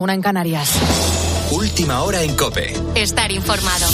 Una en Canarias. Última hora en Cope. Estar informado.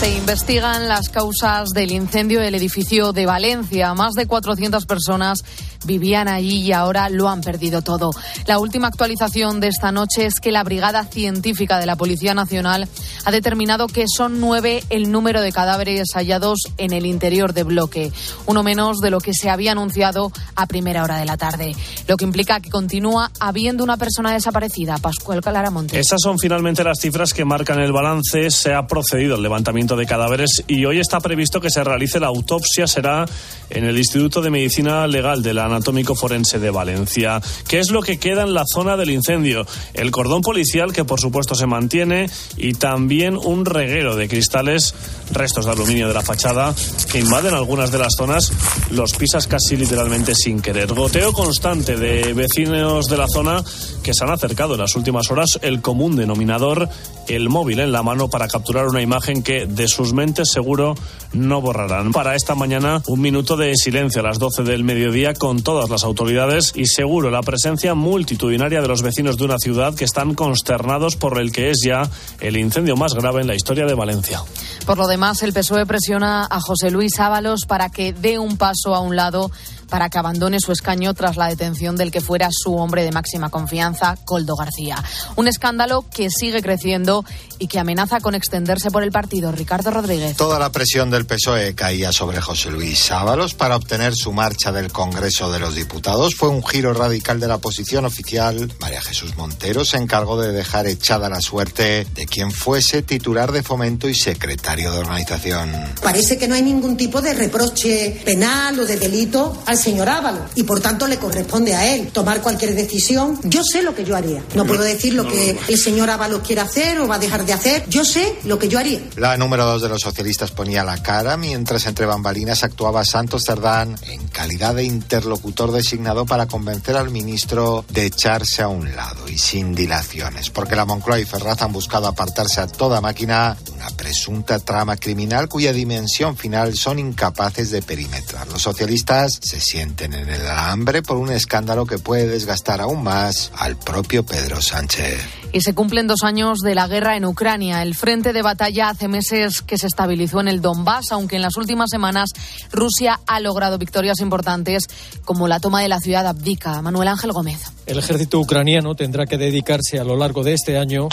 Se investigan las causas del incendio del edificio de Valencia. Más de 400 personas vivían allí y ahora lo han perdido todo. La última actualización de esta noche es que la Brigada Científica de la Policía Nacional ha determinado que son nueve el número de cadáveres hallados en el interior de bloque, uno menos de lo que se había anunciado a primera hora de la tarde, lo que implica que continúa habiendo una persona desaparecida, Pascual Calaramonte. Esas son finalmente las cifras que marcan el balance. Se ha procedido al levantamiento de cadáveres y hoy está previsto que se realice la autopsia. Será en el Instituto de Medicina Legal de la Anatómico Forense de Valencia. ¿Qué es lo que queda en la zona del incendio? El cordón policial, que por supuesto se mantiene, y también un reguero de cristales, restos de aluminio de la fachada, que invaden algunas de las zonas, los pisas casi literalmente sin querer. Goteo constante de vecinos de la zona que se han acercado en las últimas horas, el común denominador, el móvil en la mano para capturar una imagen que de sus mentes seguro no borrarán. Para esta mañana, un minuto de silencio a las 12 del mediodía con todas las autoridades y seguro la presencia multitudinaria de los vecinos de una ciudad que están consternados por el que es ya el incendio más grave en la historia de Valencia. Por lo demás, el PSOE presiona a José Luis Ábalos para que dé un paso a un lado para que abandone su escaño tras la detención del que fuera su hombre de máxima confianza, Coldo García. Un escándalo que sigue creciendo y que amenaza con extenderse por el partido. Ricardo Rodríguez. Toda la presión del PSOE caía sobre José Luis Ábalos para obtener su marcha del Congreso de los Diputados. Fue un giro radical de la posición oficial. María Jesús Montero se encargó de dejar echada la suerte de quien fuese titular de fomento y secretario de organización. Parece que no hay ningún tipo de reproche penal o de delito al señor Ábalos y por tanto le corresponde a él tomar cualquier decisión. Yo sé lo que yo haría. No puedo decir lo que el señor Ábalos quiere hacer o va a dejar de hacer. Yo sé lo que yo haría. La número dos de los socialistas ponía la cara mientras entre bambalinas actuaba Santos Cerdán en calidad de interlocutor designado para convencer al ministro de echarse a un lado y sin dilaciones, porque la Moncloa y Ferraz han buscado apartarse a toda máquina de una presunta trama criminal cuya dimensión final son incapaces de perimetrar. Los socialistas se sienten en el hambre por un escándalo que puede desgastar aún más al propio Pedro Sánchez. Y se cumplen dos años de la guerra en Ucrania. El frente de batalla hace meses que se estabilizó en el Donbass, aunque en las últimas semanas Rusia ha logrado victorias importantes como la toma de la ciudad de Abdika. Manuel Ángel Gómez. El ejército ucraniano tendrá que dedicarse a lo largo de este año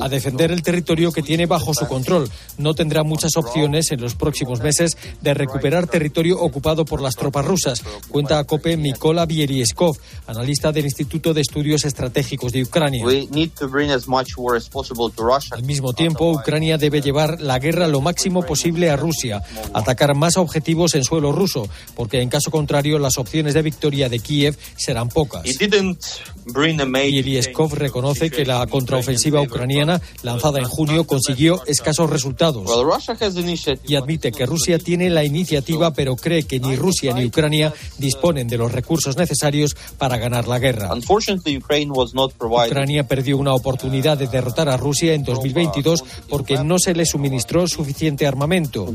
a defender el territorio que tiene bajo su control. No tendrá muchas opciones en los próximos meses de recuperar territorio ocupado por las tropas rusas, cuenta a COPE Mikola Bielieskov, analista del Instituto de Estudios Estratégicos de Ucrania. Al mismo tiempo, Ucrania debe llevar la guerra lo máximo posible a Rusia, atacar más objetivos en suelo ruso, porque en caso contrario las opciones de victoria de Kiev serán pocas. Bielieskov reconoce que la contraofensiva ucraniana lanzada en junio consiguió escasos resultados y admite que Rusia tiene la iniciativa pero cree que ni Rusia ni Ucrania disponen de los recursos necesarios para ganar la guerra. Ucrania perdió una oportunidad de derrotar a Rusia en 2022 porque no se le suministró suficiente armamento.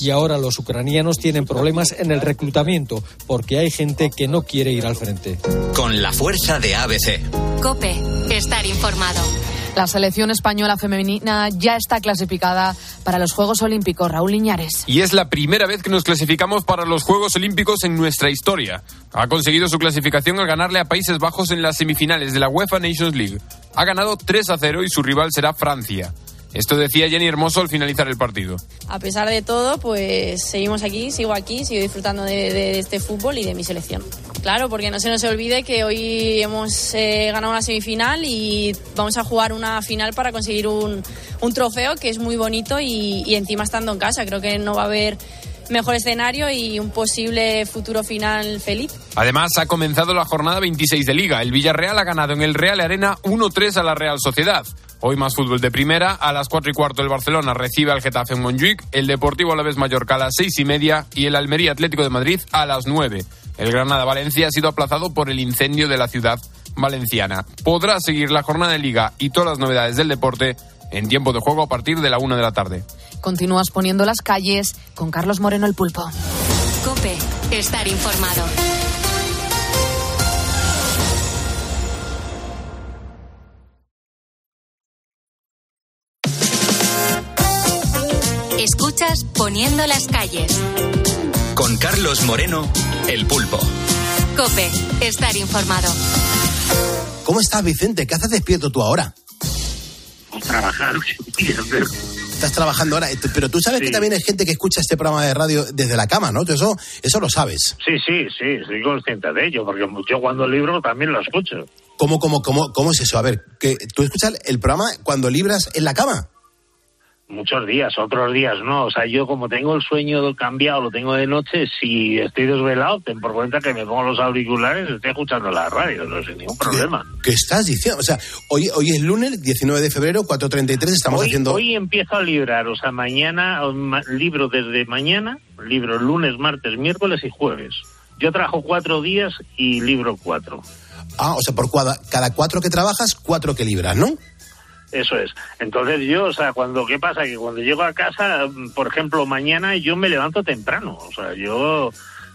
Y ahora los ucranianos tienen problemas en el reclutamiento porque hay gente que no quiere ir al frente. Con la fuerza de ABC. Cope, estar informado. La selección española femenina ya está clasificada para los Juegos Olímpicos. Raúl Liñares. Y es la primera vez que nos clasificamos para los Juegos Olímpicos en nuestra historia. Ha conseguido su clasificación al ganarle a Países Bajos en las semifinales de la UEFA Nations League. Ha ganado 3 a 0 y su rival será Francia. Esto decía Jenny Hermoso al finalizar el partido. A pesar de todo, pues seguimos aquí, sigo aquí, sigo disfrutando de, de este fútbol y de mi selección. Claro, porque no se nos olvide que hoy hemos eh, ganado una semifinal y vamos a jugar una final para conseguir un, un trofeo que es muy bonito y, y encima estando en casa. Creo que no va a haber mejor escenario y un posible futuro final feliz. Además, ha comenzado la jornada 26 de Liga. El Villarreal ha ganado en el Real Arena 1-3 a la Real Sociedad. Hoy más fútbol de primera. A las 4 y cuarto el Barcelona recibe al Getafe en Montjuic. El Deportivo Alavés Mallorca a las 6 y media. Y el Almería Atlético de Madrid a las 9. El Granada Valencia ha sido aplazado por el incendio de la ciudad valenciana. Podrá seguir la jornada de Liga y todas las novedades del deporte en tiempo de juego a partir de la 1 de la tarde. Continúas poniendo las calles con Carlos Moreno el Pulpo. Cope, estar informado. Poniendo las calles. Con Carlos Moreno, El Pulpo. Cope, estar informado. ¿Cómo estás, Vicente? ¿Qué haces despierto tú ahora? Trabajar. Estás trabajando ahora, pero tú sabes que también hay gente que escucha este programa de radio desde la cama, ¿no? Eso, eso lo sabes. Sí, sí, sí, soy consciente de ello, porque yo cuando libro también lo escucho. ¿Cómo, cómo, cómo, cómo es eso? A ver, que ¿tú escuchas el programa cuando libras en la cama? Muchos días, otros días no. O sea, yo como tengo el sueño cambiado, lo tengo de noche, si estoy desvelado, ten por cuenta que me pongo los auriculares y estoy escuchando la radio, no sin ningún problema. ¿Qué, estás diciendo? O sea, hoy, hoy es lunes, 19 de febrero, 4.33, estamos haciendo... Hoy empiezo a librar, o sea, mañana, libro desde mañana, libro lunes, martes, miércoles y jueves. Yo trabajo cuatro días y libro cuatro. Ah, o sea, por cada, cada cuatro que trabajas, cuatro que libras, ¿no? Eso es. Entonces yo, o sea, cuando, ¿qué pasa? Que cuando llego a casa, por ejemplo, mañana yo me levanto temprano. O sea, yo,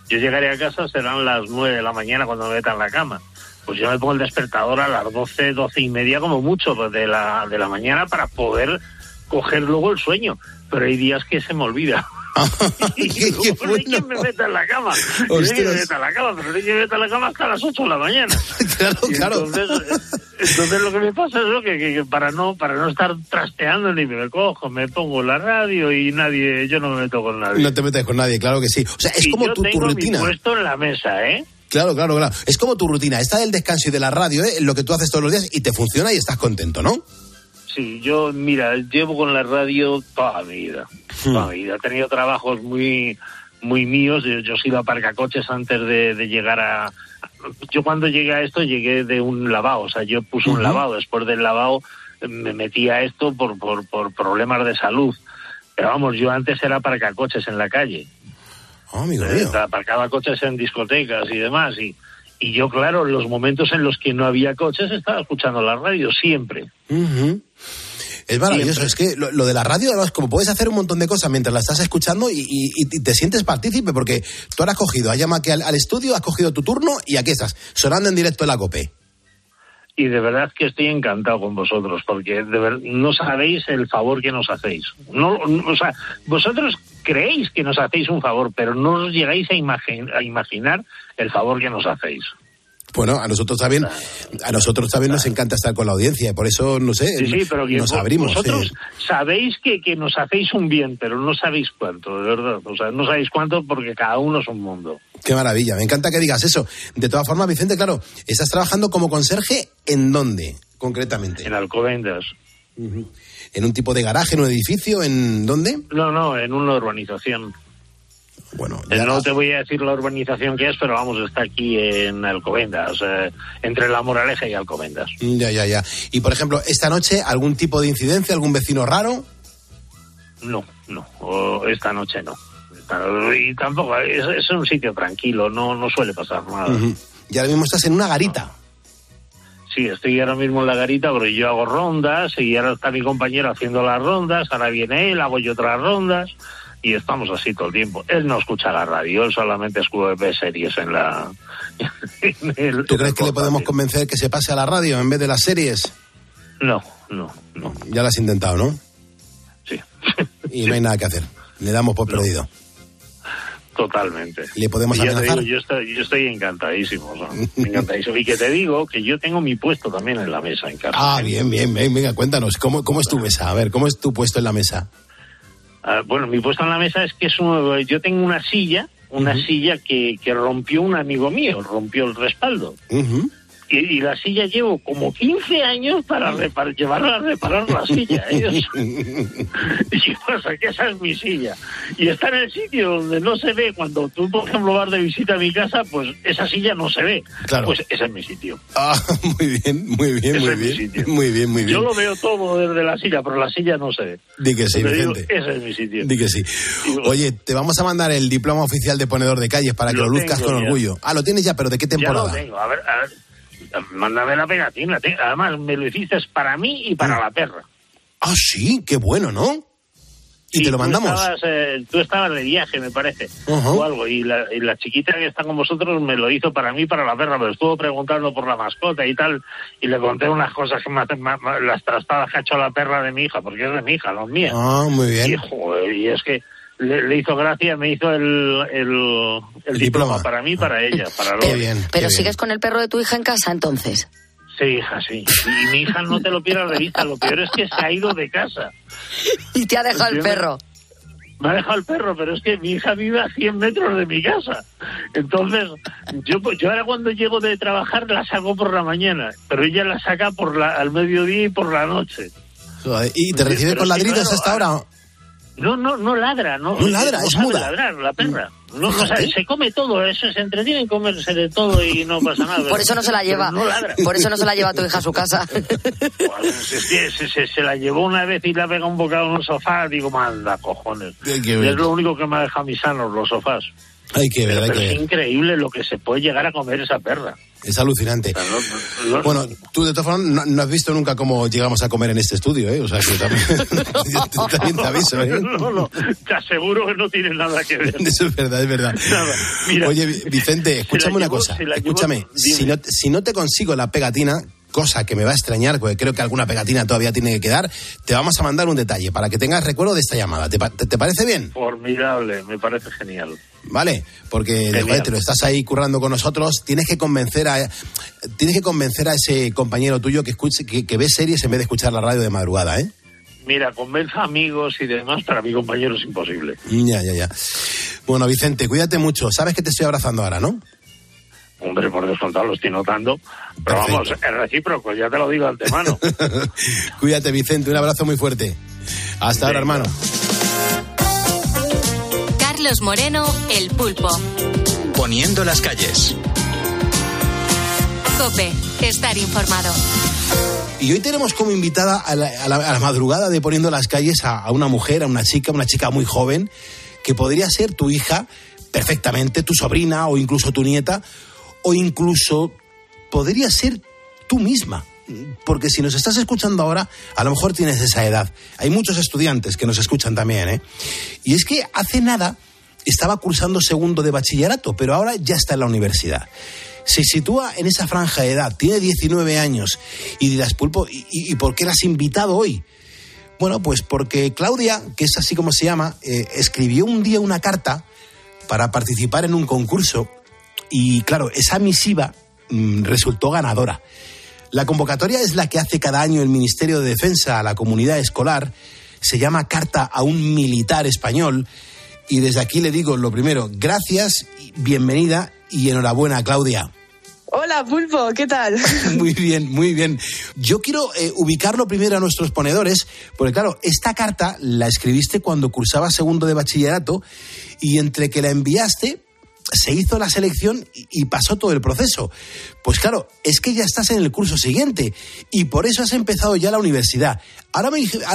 yo llegaré a casa, serán las nueve de la mañana cuando me meta en la cama. Pues yo me pongo el despertador a las doce, doce y media como mucho de la, de la mañana para poder coger luego el sueño. Pero hay días que se me olvida. y qué, qué bueno. me meta en la cama. Yo me meta en la cama, pero no que me meta en la cama hasta las 8 de la mañana. claro, claro. Entonces, entonces, lo que me pasa es lo que, que, para no para no estar trasteando ni me cojo, me pongo la radio y nadie, yo no me meto con nadie. No te metes con nadie, claro que sí. O sea, es como yo tu, tengo tu rutina. Mi puesto en la mesa, ¿eh? Claro, claro, claro. Es como tu rutina. Está del descanso y de la radio, ¿eh? Lo que tú haces todos los días y te funciona y estás contento, ¿no? Sí, yo, mira, llevo con la radio toda mi vida. Toda mi vida. He tenido trabajos muy muy míos. Yo, yo he ido a parcacoches antes de, de, llegar a... Yo cuando llegué a esto llegué de un lavado, o sea, yo puse un lavado. Después del lavado me metí a esto por, por, por problemas de salud. Pero vamos, yo antes era parcacoches en la calle. Oh, amigo mío. Aparcaba coches en discotecas y demás. Y, y yo, claro, en los momentos en los que no había coches estaba escuchando la radio siempre. Uh -huh. Es maravilloso, Siempre. es que lo, lo, de la radio, además, como puedes hacer un montón de cosas mientras la estás escuchando y, y, y te sientes partícipe, porque tú ahora has cogido, has llamado aquí al, al, estudio, has cogido tu turno y aquí estás, sonando en directo en la COPE. Y de verdad que estoy encantado con vosotros, porque de ver, no sabéis el favor que nos hacéis. No, no, o sea, vosotros creéis que nos hacéis un favor, pero no os llegáis a, a imaginar el favor que nos hacéis. Bueno, a nosotros también, a nosotros también nos encanta estar con la audiencia, por eso, no sé, sí, sí, pero nos abrimos. Vosotros sí. sabéis que, que nos hacéis un bien, pero no sabéis cuánto, de verdad. O sea, no sabéis cuánto porque cada uno es un mundo. Qué maravilla, me encanta que digas eso. De todas formas, Vicente, claro, estás trabajando como conserje, ¿en dónde, concretamente? En Alcobendas. Uh -huh. ¿En un tipo de garaje, en un edificio, en dónde? No, no, en una urbanización. Bueno, ya... No te voy a decir la urbanización que es, pero vamos, está aquí en Alcobendas, eh, entre La Moraleja y Alcobendas. Ya, ya, ya. Y, por ejemplo, esta noche, ¿algún tipo de incidencia, algún vecino raro? No, no, esta noche no. Y tampoco, es, es, un sitio tranquilo, no, no suele pasar nada. Uh -huh. Y ahora mismo estás en una garita. Sí, estoy ahora mismo en la garita porque yo hago rondas y ahora está mi compañero haciendo las rondas, ahora viene él, hago yo otras rondas y estamos así todo el tiempo. Él no escucha la radio, él solamente ve series en la... En el, ¿Tú crees que le podemos convencer que se pase a la radio en vez de las series? No, no, no. Ya lo has intentado, ¿no? Sí. Y no hay nada que hacer. Le damos por no. perdido. Totalmente. ¿Le podemos amenazar? Digo, yo, estoy, yo estoy encantadísimo, o sea, encantadísimo. Y que te digo que yo tengo mi puesto también en la mesa en casa. Ah, bien, bien, bien. Venga, cuéntanos, ¿cómo, cómo es tu mesa? A ver, ¿cómo es tu puesto en la mesa? Uh, bueno, mi puesto en la mesa es que es un, yo tengo una silla, una uh -huh. silla que, que, rompió un amigo mío, rompió el respaldo. Uh -huh. Y, y, la silla llevo como 15 años para repar, llevarla a reparar la silla. Ellos, y pasa que esa es mi silla. Y está en el sitio donde no se ve. Cuando tú, por ejemplo, vas de visita a mi casa, pues esa silla no se ve. Claro. Pues ese es mi sitio. Ah, muy bien, muy bien, ese muy bien. Muy bien, muy bien. Yo lo veo todo desde la silla, pero la silla no se ve. Di que sí, Vicente. Digo, ese es mi sitio. Di que sí. Oye, te vamos a mandar el diploma oficial de ponedor de calles para que lo, lo luzcas con ya. orgullo. Ah, lo tienes ya, pero ¿de qué temporada? Ya lo tengo. A ver, a ver mándame la pegatina. Además, me lo hiciste para mí y para ah. la perra. Ah, sí, qué bueno, ¿no? Y, sí, te lo mandamos. Tú estabas, eh, tú estabas, de viaje, me parece, uh -huh. o algo. Y la, y la, chiquita que está con vosotros me lo hizo para mí y para la perra, pero estuvo preguntando por la mascota y tal. Y le conté unas cosas que me, me, las trastadas que ha hecho la perra de mi hija, porque es de mi hija, no es mía. Ah, muy bien. Y, joder, y es que le, le hizo gracia, me hizo el, el, el diploma. para mí y para ella, para Qué bien. Pero qué bien. sigues con el perro de tu hija en casa entonces. Sí, hija, sí. Y mi hija no te lo pierdas de vista. Lo peor es que se ha ido de casa. Y te ha dejado el perro. Me ha dejado el perro, pero es que mi hija vive a 100 metros de mi casa. Entonces, yo, pues, yo ahora cuando llego de trabajar la saco por la mañana, pero ella la saca por la, al mediodía y por la noche. ¿Y te recibe pero con claro, hasta ahora? No, no, no ladra, no. No ladra, es sabe muda. ladrar, la perra. No, no Fíjate. sabe, se come todo, eso se entretiene en comerse de todo y no pasa nada. Por eso no se la lleva. No ladra. Por eso no se la lleva tu hija a su casa. Que se, se- se la llevó una vez y la pega un bocado en un sofá, digo, manda, cojones. Es lo único que me ha dejado a mis sanos, los sofás. Hay que ver, hay Pero que es ver. increíble lo que se puede llegar a comer esa perra. Es alucinante. No- no- Bueno, tú de todas formas no, no has visto nunca cómo llegamos a comer en este estudio, ¿eh? O sea, que también, te aviso, ¿eh? No, no, te aseguro que no tiene nada que ver. Eso es verdad, es verdad. Nada. Mira, Oye, Vi- Vicente, escúchame una cosa. Escúchame, si no, si no te consigo la pegatina, cosa que me va a extrañar, porque creo que alguna pegatina todavía tiene que quedar, te vamos a mandar un detalle para que tengas recuerdo de esta llamada. ¿Te, pa- te- te parece bien? Formidable, me parece genial. ¿Vale? Porque joder, te lo estás ahí currando con nosotros, tienes que convencer a tienes que convencer a ese compañero tuyo que escuche que, que ve series en vez de escuchar la radio de madrugada, ¿eh? Mira, convenza amigos y demás, para mi compañero es imposible. Ya, ya, ya. Bueno, Vicente, cuídate mucho. Sabes que te estoy abrazando ahora, ¿no? Hombre, por descontado lo estoy notando. Pero Perfecto. vamos, es recíproco, ya te lo digo de antemano. Cuídate, Vicente. Un abrazo muy fuerte. Hasta ahora, hermano. Carlos Moreno, El Pulpo. Poniendo las calles. Cope, estar informado. Y hoy tenemos como invitada a la, a la- a la madrugada de Poniendo las Calles a, a una mujer, a una chica, una chica muy joven, que podría ser tu hija perfectamente, tu sobrina o incluso tu nieta, o incluso podría ser tú misma. Porque si nos estás escuchando ahora, a lo mejor tienes esa edad. Hay muchos estudiantes que nos escuchan también, ¿eh? Y es que hace nada estaba cursando segundo de bachillerato, pero ahora ya está en la universidad. Se sitúa en esa franja de edad, tiene 19 años y dirás, Pulpo, ¿y, por qué la invitado hoy? Bueno, pues porque Claudia, que es así como se llama, eh, escribió un día una carta para participar en un concurso y claro, esa misiva mm, resultó ganadora. La convocatoria es la que hace cada año el Ministerio de Defensa a la comunidad escolar, se llama Carta a un militar español y desde aquí le digo lo primero, gracias, bienvenida y enhorabuena Claudia. Hola, Pulpo, ¿qué tal? Muy bien, muy bien. Yo quiero eh, ubicarlo primero a nuestros ponedores, porque claro, esta carta la escribiste cuando cursaba segundo de bachillerato y entre que la enviaste se hizo la selección y, pasó todo el proceso. Pues claro, es que ya estás en el curso siguiente y por eso has empezado ya la universidad. Ahora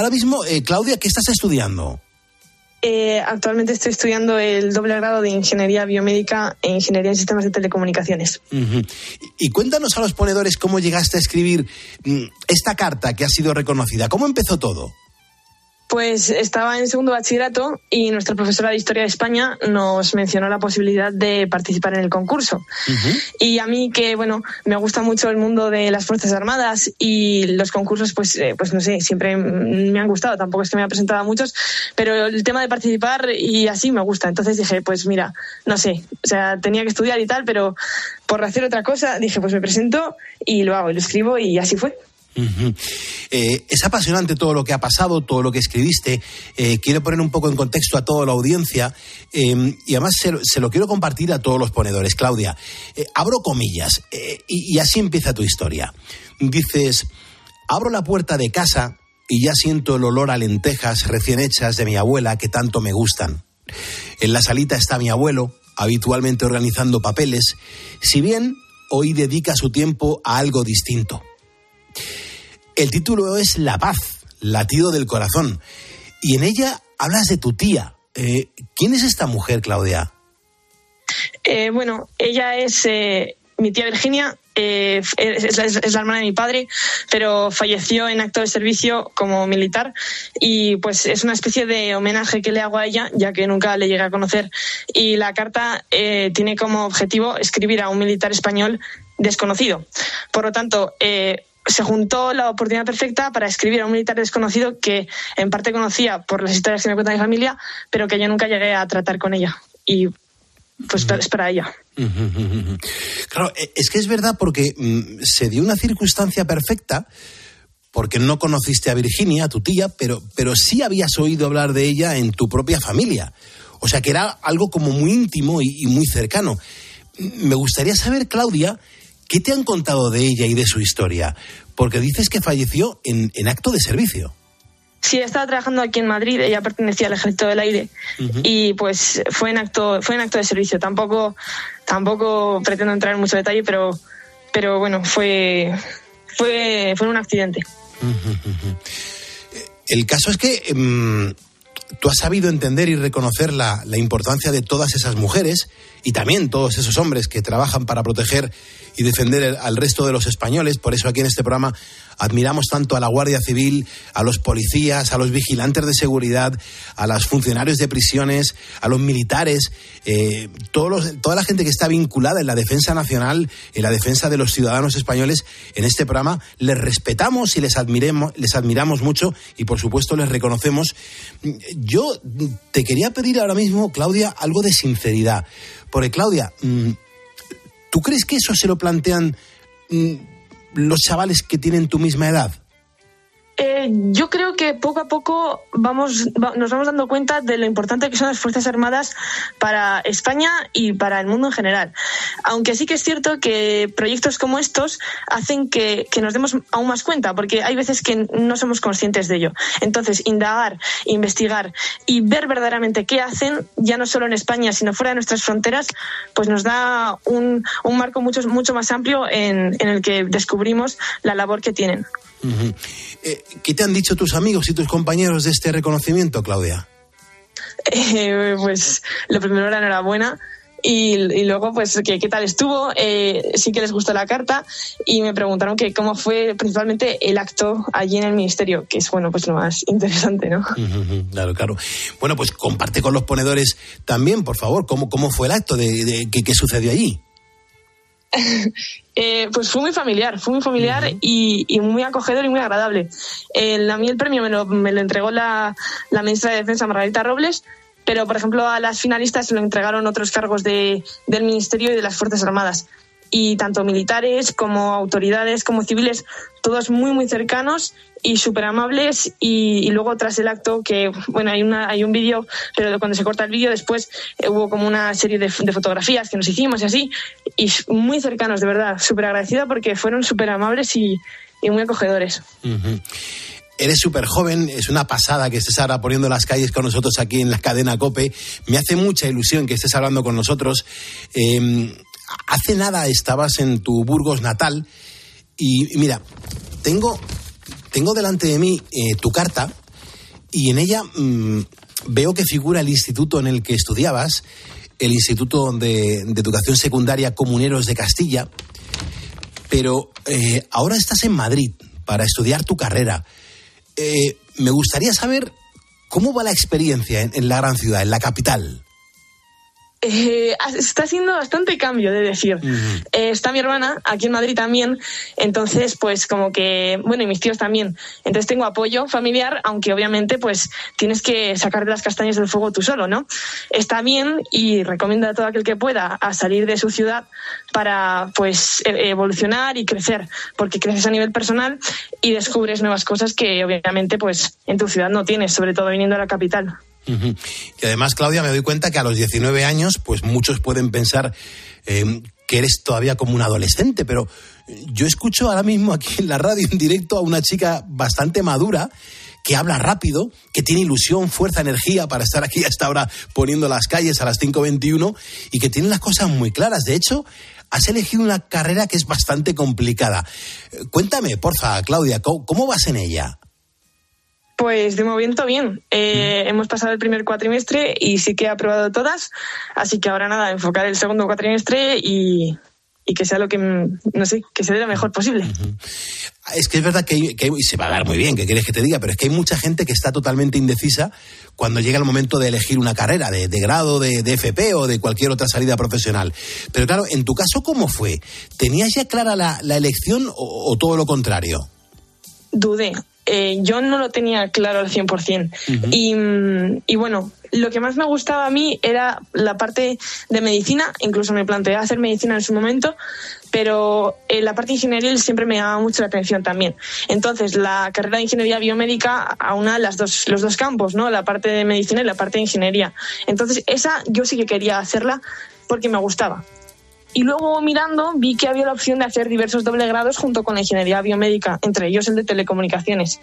mismo, eh, Claudia, ¿qué estás estudiando? Eh, actualmente estoy estudiando el doble grado de Ingeniería Biomédica e Ingeniería en Sistemas de Telecomunicaciones. Y cuéntanos a los ponedores cómo llegaste a escribir mm, esta carta que ha sido reconocida. ¿Cómo empezó todo? Pues estaba en segundo bachillerato y nuestra profesora de Historia de España nos mencionó la posibilidad de participar en el concurso. Y a mí que, bueno, me gusta mucho el mundo de las Fuerzas Armadas y los concursos, pues, eh, pues no sé, siempre me han gustado. Tampoco es que me haya presentado a muchos, pero el tema de participar y así me gusta. Entonces dije, pues mira, no sé, o sea, tenía que estudiar y tal, pero por hacer otra cosa dije, pues me presento y lo hago y lo escribo y así fue. Eh, es apasionante todo lo que ha pasado, todo lo que escribiste. Eh, quiero poner un poco en contexto a toda la audiencia eh, y además se, se lo quiero compartir a todos los ponedores. Claudia, eh, abro comillas y así empieza tu historia. Dices, abro la puerta de casa y ya siento el olor a lentejas recién hechas de mi abuela que tanto me gustan. En la salita está mi abuelo, habitualmente organizando papeles, si bien hoy dedica su tiempo a algo distinto. El título es La paz, latido del corazón. Y en ella hablas de tu tía. Eh, ¿Quién es esta mujer, Claudia? Eh, bueno, ella es eh, mi tía Virginia, es, la- hermana de mi padre, pero falleció en acto de servicio como militar y pues es una especie de homenaje que le hago a ella, ya que nunca le llegué a conocer. Y la carta tiene como objetivo escribir a un militar español desconocido. Por lo tanto, eh, se juntó la oportunidad perfecta para escribir a un militar desconocido que en parte conocía por las historias que me cuenta mi familia, pero que yo nunca llegué a tratar con ella. Y pues es para ella. Claro, e, es que es verdad porque mm, se dio una circunstancia perfecta porque no conociste a Virginia, tu tía, pero, pero sí habías oído hablar de ella en tu propia familia. O sea que era algo como muy íntimo y, y muy cercano. Me gustaría saber, Claudia, ¿qué te han contado de ella y de su historia? Porque dices que falleció en, en acto de servicio. Sí, estaba trabajando aquí en Madrid, ella pertenecía al Ejército del Aire y pues fue en acto fue en acto de servicio. Tampoco tampoco pretendo entrar en mucho detalle, pero pero bueno, fue fue fue un accidente. El caso es que em, tú has sabido entender y reconocer la, la importancia de todas esas mujeres y también todos esos hombres que trabajan para proteger y defender al resto de los españoles. Por eso aquí en este programa admiramos tanto a la Guardia Civil, a los policías, a los vigilantes de seguridad, a los funcionarios de prisiones, a los militares, eh, todos los- toda la gente que está vinculada en la defensa nacional, en la defensa de los ciudadanos españoles. En este programa les respetamos y les, admiremos, les admiramos mucho y por supuesto les reconocemos. Yo te quería pedir ahora mismo, Claudia, algo de sinceridad. Porque, Claudia, mm, ¿tú crees que eso se lo plantean mm, los chavales que tienen tu misma edad? Eh, yo creo que poco a poco vamos, va- nos vamos dando cuenta de lo importante que son las Fuerzas Armadas para España y para el mundo en general. Aunque sí que es cierto que proyectos como estos hacen que, que nos demos aún más cuenta, porque hay veces que no somos conscientes de ello. Entonces, indagar, investigar y ver verdaderamente qué hacen, ya no solo en España, sino fuera de nuestras fronteras, pues nos da un, un marco mucho, mucho más amplio en el que descubrimos la labor que tienen. Eh, ¿Qué te han dicho tus amigos y tus compañeros de este reconocimiento, Claudia? Eh, pues lo primero era enhorabuena y, y luego pues que qué tal estuvo Eh, sí que les gustó la carta y me preguntaron que cómo fue principalmente el acto allí en el ministerio que es bueno pues lo más interesante no Claro, claro. Bueno, pues comparte con los ponedores también, por favor, cómo, cómo fue el acto de, de- que sucedió allí. Eh, pues fue muy familiar, fue muy familiar y, y muy acogedor y muy agradable. El- a mí el premio me lo, me lo entregó la, la ministra de Defensa, Margarita Robles, pero por ejemplo a las finalistas se lo entregaron otros cargos de, del Ministerio y de las Fuerzas Armadas. Y tanto militares como autoridades como civiles, todos muy muy cercanos y súper amables. Y, y luego tras el acto, que bueno, hay, una, hay un vídeo, pero cuando se corta el vídeo después eh, hubo como una serie de, de fotografías que nos hicimos y así, y muy cercanos, de verdad, súper agradecida porque fueron súper amables y, y muy acogedores. Ujú. Eres súper joven, es una pasada que estés ahora poniendo las calles con nosotros aquí en la cadena COPE. Me hace mucha ilusión que estés hablando con nosotros. Eh, hace nada estabas en tu Burgos natal y, mira, tengo, tengo delante de mí eh, tu carta y en ella mm, veo que figura el instituto en el que estudiabas, el Instituto de, Educación Secundaria Comuneros de Castilla, pero eh, ahora estás en Madrid para estudiar tu carrera. Eh, me gustaría saber cómo va la experiencia en, en la gran ciudad, en la capital. Eh, está haciendo bastante cambio, de decir. Eh, está mi hermana aquí en Madrid también, entonces pues como que, bueno, y mis tíos también. Entonces tengo apoyo familiar, aunque obviamente pues tienes que sacarte las castañas del fuego tú solo, ¿no? Está bien y recomiendo a todo aquel que pueda a salir de su ciudad para pues e- evolucionar y crecer, porque creces a nivel personal y descubres nuevas cosas que obviamente pues en tu ciudad no tienes, sobre todo viniendo a la capital. Y además, Claudia, me doy cuenta que a los 19 años, pues muchos pueden pensar eh, que eres todavía como un adolescente, pero yo escucho ahora mismo aquí en la radio en directo a una chica bastante madura que habla rápido, que tiene ilusión, fuerza, energía para estar aquí a esta hora poniendo las calles a las 5.21 y que tiene las cosas muy claras. De hecho, has elegido una carrera que es bastante complicada. Eh, Cuéntame, porfa, Claudia, ¿cómo, cómo vas en ella? Pues de momento bien. Eh, Hemos pasado el primer cuatrimestre y sí que he aprobado todas. Así que ahora nada, enfocar el segundo cuatrimestre y, y que sea lo que, mm, no sé, que se dé lo mejor posible. Es que es verdad que, hay- que hay- y se va a dar muy bien, que quieres que te diga, pero es que hay mucha gente que está totalmente indecisa cuando llega el momento de elegir una carrera de, de grado, de, de FP o de cualquier otra salida profesional. Pero claro, en tu caso, ¿cómo fue? ¿Tenías ya clara la, la elección o, o todo lo contrario? dudé. Eh, yo no lo tenía claro al 100%. y, mm, y bueno, lo que más me gustaba a mí era la parte de medicina, incluso me planteé hacer medicina en su momento, pero eh, la parte ingenieril siempre me llamaba mucho la atención también. Entonces, la carrera de ingeniería biomédica aúna las dos, los dos campos, ¿no? La parte de medicina y la parte de ingeniería. Entonces, esa yo sí que quería hacerla porque me gustaba. Y luego mirando vi que había la opción de hacer diversos doble grados junto con la ingeniería biomédica, entre ellos el de telecomunicaciones.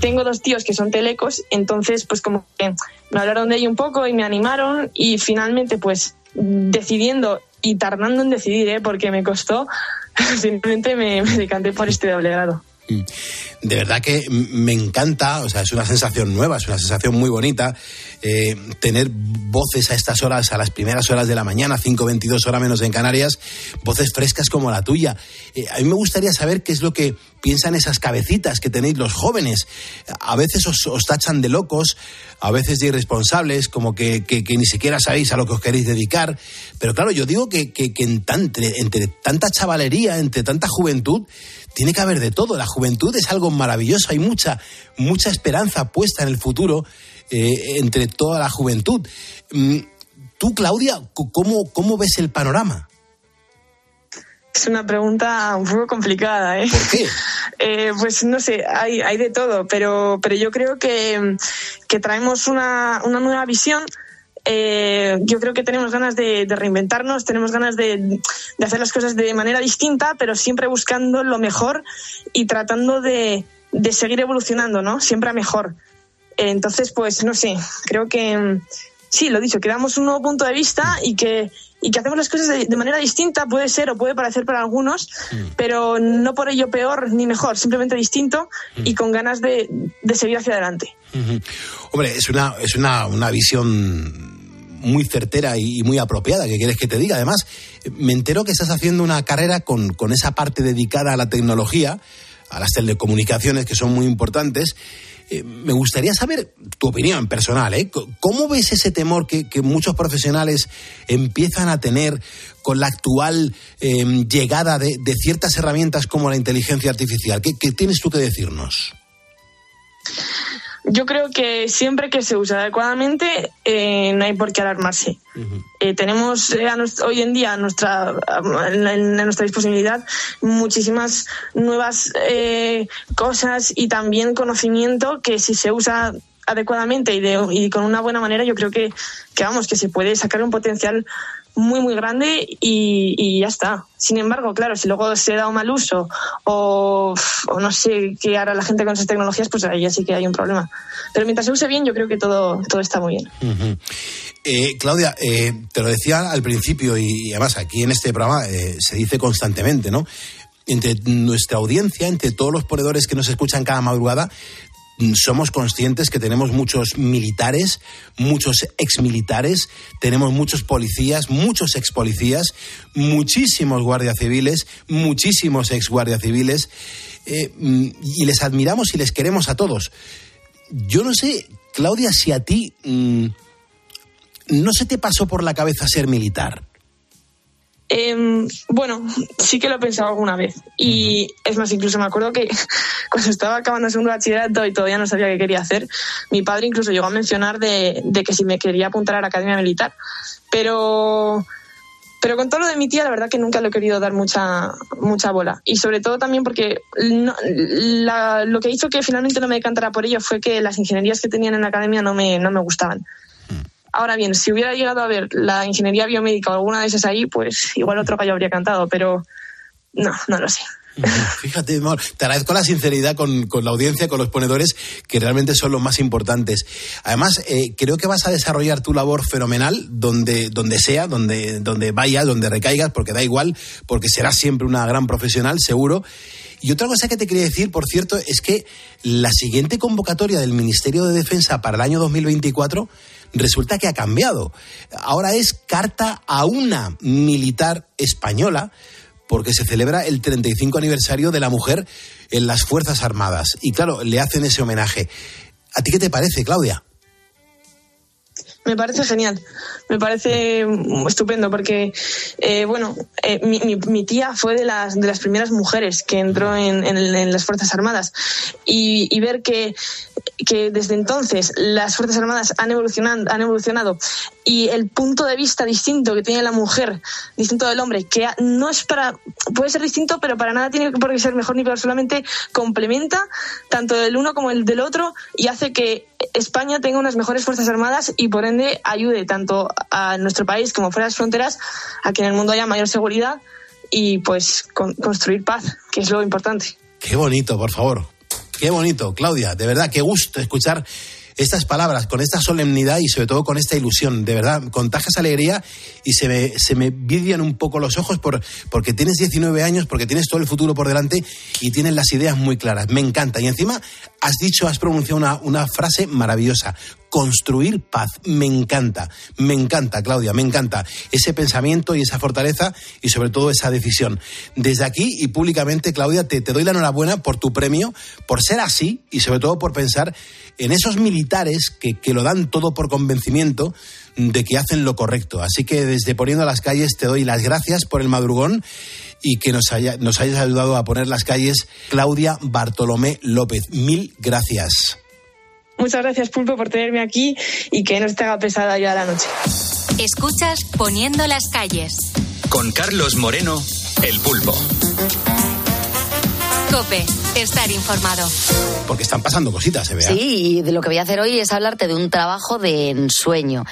Tengo dos tíos que son telecos, entonces pues como que me hablaron de ello un poco y me animaron y finalmente pues decidiendo y tardando en decidir, ¿eh? porque me costó, finalmente me, me decanté por este doble grado. De verdad que me encanta, o sea, es una sensación nueva, es una sensación muy bonita. eh, tener voces a estas horas, a las primeras horas de la mañana, 5.22 horas menos en Canarias, voces frescas como la tuya. Eh, a mí me gustaría saber qué es lo que piensan esas cabecitas que tenéis los jóvenes. A veces os, tachan de locos, a veces de irresponsables, como que, ni siquiera sabéis a lo que os queréis dedicar. Pero claro, yo digo que, que- entre tanta chavalería, entre tanta juventud, tiene que haber de todo. La juventud es algo maravilloso. Hay mucha, mucha esperanza puesta en el futuro eh, entre toda la juventud. Mm, Tú, Claudia, ¿cómo, ¿cómo ves el panorama? Es una pregunta un poco complicada, ¿eh? ¿Por qué? Eh, pues no sé, hay, hay de todo, pero, pero yo creo que, que traemos una, una nueva visión. Eh, yo creo que tenemos ganas de, de reinventarnos, tenemos ganas de, de hacer las cosas de manera distinta, pero siempre buscando lo mejor y tratando de, de seguir evolucionando, ¿no? Siempre a mejor. Eh, entonces, pues no sé, creo que mm, sí, lo dicho, que damos un nuevo punto de vista y que, y que hacemos las cosas de, de manera distinta, puede ser o puede parecer para algunos, pero no por ello peor ni mejor, simplemente distinto y con ganas de, de seguir hacia adelante. Hombre, es una, es una, una visión muy certera y muy apropiada, que quieres que te diga. Además, me entero que estás haciendo una carrera con, con esa parte dedicada a la tecnología, a las telecomunicaciones, que son muy importantes. Eh, me gustaría saber tu opinión personal, ¿eh? ¿Cómo ves ese temor que, que muchos profesionales empiezan a tener con la actual eh, llegada de, de ciertas herramientas como la inteligencia artificial? ¿Qué, qué tienes tú que decirnos? Yo creo que siempre que se usa adecuadamente eh, no hay por qué alarmarse. Eh, tenemos eh, a nues- hoy en día a nuestra, a, en- en nuestra disponibilidad muchísimas nuevas eh, cosas y también conocimiento que si se usa adecuadamente y, de- y con una buena manera yo creo que, que vamos que se puede sacar un potencial muy muy grande y, y ya está. Sin embargo, claro, si luego se da un mal uso o, o no sé qué hará la gente con esas tecnologías, pues ahí ya sí que hay un problema. Pero mientras se use bien, yo creo que todo, todo está muy bien. Eh, Claudia, eh, te lo decía al principio y, además aquí en este programa eh, se dice constantemente, ¿no? Entre nuestra audiencia, entre todos los ponedores que nos escuchan cada madrugada, somos conscientes que tenemos muchos militares, muchos exmilitares, tenemos muchos policías, muchos expolicías, muchísimos guardias civiles, muchísimos exguardias civiles, eh, y les admiramos y les queremos a todos. Yo no sé, Claudia, si a ti mm, no se te pasó por la cabeza ser militar. Em, bueno, sí que lo he pensado alguna vez. Y es más, incluso me acuerdo que cuando estaba acabando segundo bachillerato y todavía no sabía qué quería hacer, mi padre incluso llegó a mencionar de, de que si me quería apuntar a la academia militar. Pero, pero con todo lo de mi tía, la verdad que nunca le he querido dar mucha, mucha bola. Y sobre todo también porque lo que hizo que finalmente no me decantara por ello fue que las ingenierías que tenían en la academia no me, no me gustaban. Ahora bien, si hubiera llegado a ver la ingeniería biomédica o alguna de esas ahí, pues igual otro gallo habría cantado, pero no, no lo sé. Fíjate, te agradezco la sinceridad con, con la audiencia, con los ponedores, que realmente son los más importantes. Además, eh, creo que vas a desarrollar tu labor fenomenal donde, donde sea, donde, donde vayas, donde recaigas, porque da igual, porque serás siempre una gran profesional, seguro. Y otra cosa que te quería decir, por cierto, es que la siguiente convocatoria del Ministerio de Defensa para el año 2024 resulta que ha cambiado. Ahora es carta a una militar española porque se celebra el 35 aniversario de la mujer en las Fuerzas Armadas. Y claro, le hacen ese homenaje. ¿A ti qué te parece, Claudia? Me parece genial, me parece estupendo porque, eh, bueno, eh, mi, mi- mi tía fue de las, de las primeras mujeres que entró en, en- en las Fuerzas Armadas. Y, y ver que, que desde entonces las Fuerzas Armadas han evolucionado, han evolucionado y el punto de vista distinto que tiene la mujer, distinto del hombre, que no es para, puede ser distinto, pero para nada tiene por qué ser mejor ni peor, solamente complementa tanto del uno como el del otro y hace que España tenga unas mejores Fuerzas Armadas y por ende ayude tanto a nuestro país como fuera de las fronteras a que en el mundo haya mayor seguridad y pues con- construir paz, que es lo importante. Qué bonito, por favor. Qué bonito, Claudia. De verdad, qué gusto escuchar estas palabras con esta solemnidad y sobre todo con esta ilusión. De verdad, contagias alegría y se me, se me vidrian un poco los ojos por, porque tienes 19 años, porque tienes todo el futuro por delante y tienes las ideas muy claras. Me encanta. Y encima has dicho, has pronunciado una, frase maravillosa. Construir paz. Me encanta. Me encanta, Claudia. Me encanta ese pensamiento y esa fortaleza y sobre todo esa decisión. Desde aquí y públicamente, Claudia, te, te doy la enhorabuena por tu premio, por ser así y sobre todo por pensar en esos militares que, que lo dan todo por convencimiento de que hacen lo correcto. Así que desde Poniendo las Calles te doy las gracias por el madrugón y que nos, haya, nos hayas ayudado a poner las calles Claudia Bartolomé López. Mil gracias. Muchas gracias, Pulpo, por tenerme aquí y que no se te haga pesada ya la noche. Escuchas Poniendo las calles. Con Carlos Moreno, El Pulpo. Cope, estar informado. Porque están pasando cositas, se vea. Sí, y de lo que voy a hacer hoy es hablarte de un trabajo de ensueño,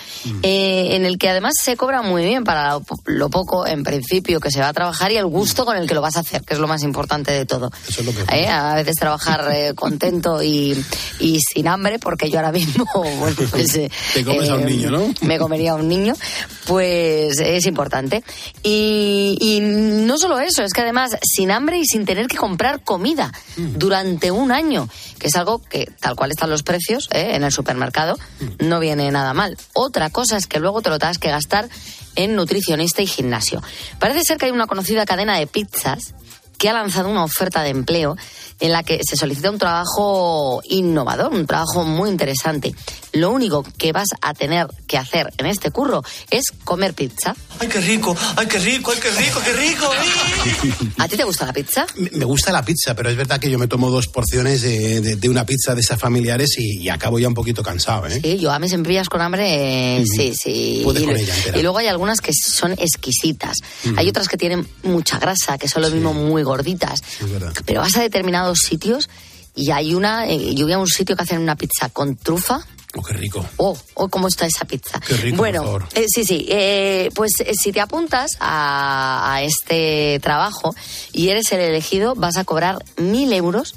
eh, en el que además se cobra muy bien para lo, lo poco, en principio, que se va a trabajar y el gusto con el que lo vas a hacer, que es lo más importante de todo. Eso es lo que Eh, A veces trabajar eh, contento y, y sin hambre, porque yo ahora mismo bueno, pues, eh, Te comes a un niño, ¿no? Me comería a un niño, pues es importante. Y, y no solo eso, es que además sin hambre y sin tener que comprar comida Mm. durante un año, que es algo que tal cual están los precios eh, en el supermercado, Mm. no viene nada mal. Otra cosa es que luego te lo tengas que gastar en nutricionista y gimnasio. Parece ser que hay una conocida cadena de pizzas que ha lanzado una oferta de empleo en la que se solicita un trabajo innovador, un trabajo muy interesante. Lo único que vas a tener que hacer en este curro es comer pizza. ¡Ay, qué rico! ¡Ay, qué rico! ¡Ay, qué rico! ¡Qué rico! ¿A ti te gusta la pizza? Me me gusta la pizza, pero es verdad que yo me tomo dos porciones de, de- de una pizza de esas familiares y, y acabo ya un poquito cansado, ¿eh? Sí, yo a mí siempre pillas con hambre, eh, sí, sí. Puedes y, con ella entera. y luego hay algunas que son exquisitas. Hay otras que tienen mucha grasa, que son lo mismo muy gorditas. Es verdad. Pero vas a determinados sitios y hay una, eh, yo voy a un sitio que hacen una pizza con trufa. Oh, qué rico. Oh, oh, ¿cómo está esa pizza? Qué rico, bueno, por favor. eh, sí, sí. eh, pues eh, si te apuntas a, a este trabajo y eres el elegido, vas a cobrar mil euros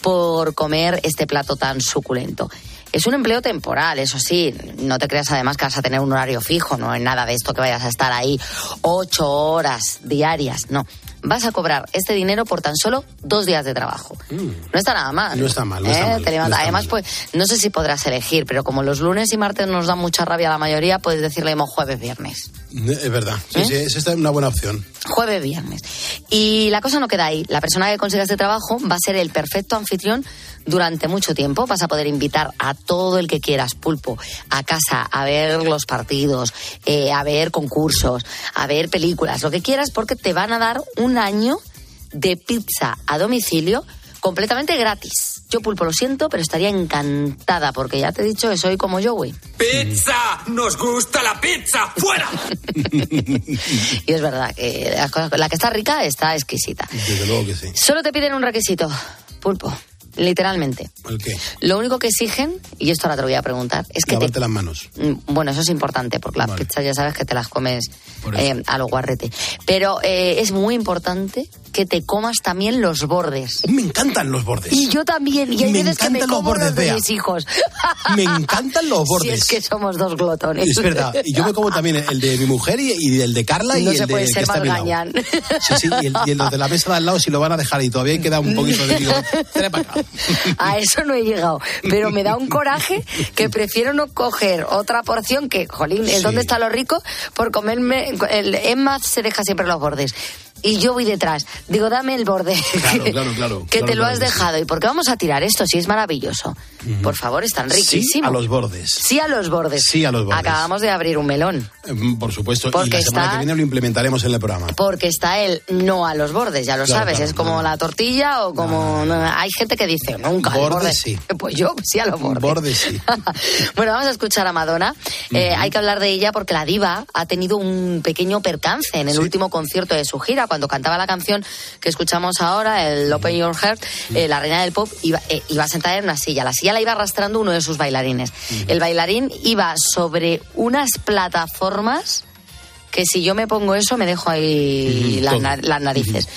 por comer este plato tan suculento. Es un empleo temporal, eso sí. No te creas además que vas a tener un horario fijo, no es nada de esto que vayas a estar ahí ocho horas diarias, no. Vas a cobrar este dinero por tan solo dos días de trabajo. No está nada mal. Mm. No está mal, no está ¿Eh? mal, Te levantas. no está Además, mal. pues, no sé si podrás elegir, pero como los lunes y martes nos dan mucha rabia a la mayoría, puedes decirle como jueves, viernes. Es verdad. Sí, ¿Eh? sí, es una buena opción. Jueves, viernes. Y la cosa no queda ahí. La persona que consiga este trabajo va a ser el perfecto anfitrión durante mucho tiempo. Vas a poder invitar a todo el que quieras, pulpo, a casa, a ver los partidos, eh, a ver concursos, a ver películas, lo que quieras, porque te van a dar un año de pizza a domicilio completamente gratis. Yo, pulpo, lo siento, pero estaría encantada, porque ya te he dicho que soy como yo, güey. ¡Pizza! ¡Nos gusta la pizza! ¡Fuera! Y es verdad que las cosas- la que está rica está exquisita. Desde luego que sí. Solo te piden un requisito, pulpo, literalmente. ¿El qué? Lo único que exigen, y esto ahora te lo voy a preguntar, es que te- Lavarte las manos. Mm, Bueno, eso es importante, porque las Vale. pizzas ya sabes que te las comes eh, a lo guarrete. Pero eh, es muy importante que te comas también los bordes. Me encantan los bordes. Y yo también, y hay Me veces que me encantan los como bordes, los de mis hijos. Me encantan los Si bordes. es que somos dos glotones. Es verdad. Y yo me como también el de mi mujer y, y el de Carla y No el se de puede que ser está a más mi lado. gañán. Sí, sí, y el, y el de la mesa de al lado si lo van a dejar y todavía queda un poquito de digo. A eso no he llegado. Pero me da un coraje que prefiero no coger otra porción que, jolín, ¿en Sí. dónde está lo rico? Por comerme. El Emma se deja siempre los bordes. Y yo voy detrás. Digo, dame el borde. Claro, claro, claro. que Claro, te lo claro has sí. dejado. ¿Y por qué vamos a tirar esto si es maravilloso? Por favor, están Sí riquísimos. a los bordes. Sí a los bordes. Sí a los bordes. Acabamos de abrir un melón. Mm, Por supuesto. Porque y la semana está- que viene lo implementaremos en el programa. Porque está el no a los bordes, ya lo Claro, sabes. claro, es como la tortilla o como. no, hay gente que dice nunca. Bordes borde. sí. Pues yo sí a los bordes. Bordes sí. bueno, vamos a escuchar a Madonna. Eh, hay que hablar de ella porque la diva ha tenido un pequeño percance en el último concierto de su gira, cuando cantaba la canción que escuchamos ahora, el Open Your Heart, eh, la reina del pop iba, eh, iba sentada en una silla. La silla la iba arrastrando uno de sus bailarines. El bailarín iba sobre unas plataformas que si yo me pongo eso me dejo ahí las, todo. na- las narices.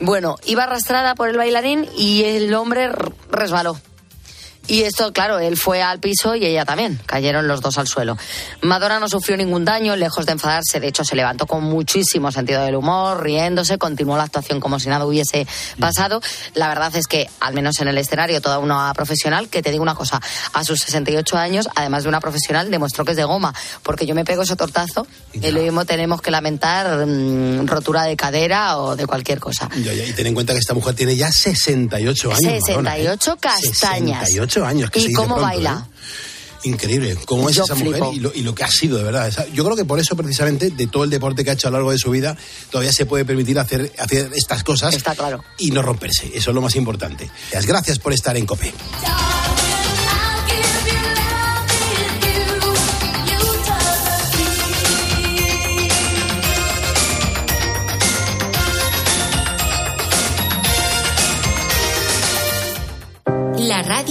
Bueno, iba arrastrada por el bailarín y el hombre resbaló. Y esto, claro, él fue al piso y ella también. Cayeron los dos al suelo. Madonna no sufrió ningún daño, lejos de enfadarse. De hecho, se levantó con muchísimo sentido del humor, riéndose, continuó la actuación como si nada hubiese pasado. La verdad es que, al menos en el escenario, toda una profesional, que te digo una cosa, a sus 68 años, además de una profesional, demostró que es de goma. Porque yo me pego ese tortazo y lo mismo tenemos que lamentar mm, rotura de cadera o de cualquier cosa. Ya, ya, y ten en cuenta que esta mujer tiene ya 68 años. Madonna, ¿eh? 68 castañas. 68 años. que se ¿Y dice cómo pronto, baila? ¿eh? Increíble. ¿Cómo es Yo esa flipo. mujer y lo, y lo que ha sido, de verdad? Yo creo que por eso, precisamente, de todo el deporte que ha hecho a lo largo de su vida, todavía se puede permitir hacer, hacer estas cosas. Está claro. Y no romperse. Eso es lo más importante. Gracias por estar en COPE.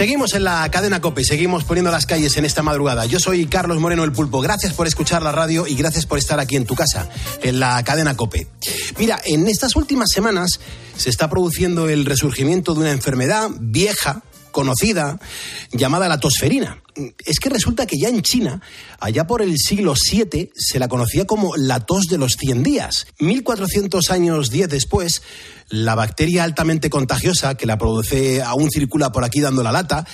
Seguimos en la cadena COPE, seguimos poniendo las calles en esta madrugada. Yo soy Carlos Moreno el Pulpo. Gracias por escuchar la radio y gracias por estar aquí en tu casa, en la cadena COPE. Mira, en estas últimas semanas se está produciendo el resurgimiento de una enfermedad vieja, conocida, llamada la tosferina. Es que resulta que ya en China, allá por el siglo VII, se la conocía como la tos de los 100 días. 1400 años 10 después, la bacteria altamente contagiosa que la produce aún circula por aquí dando la lata.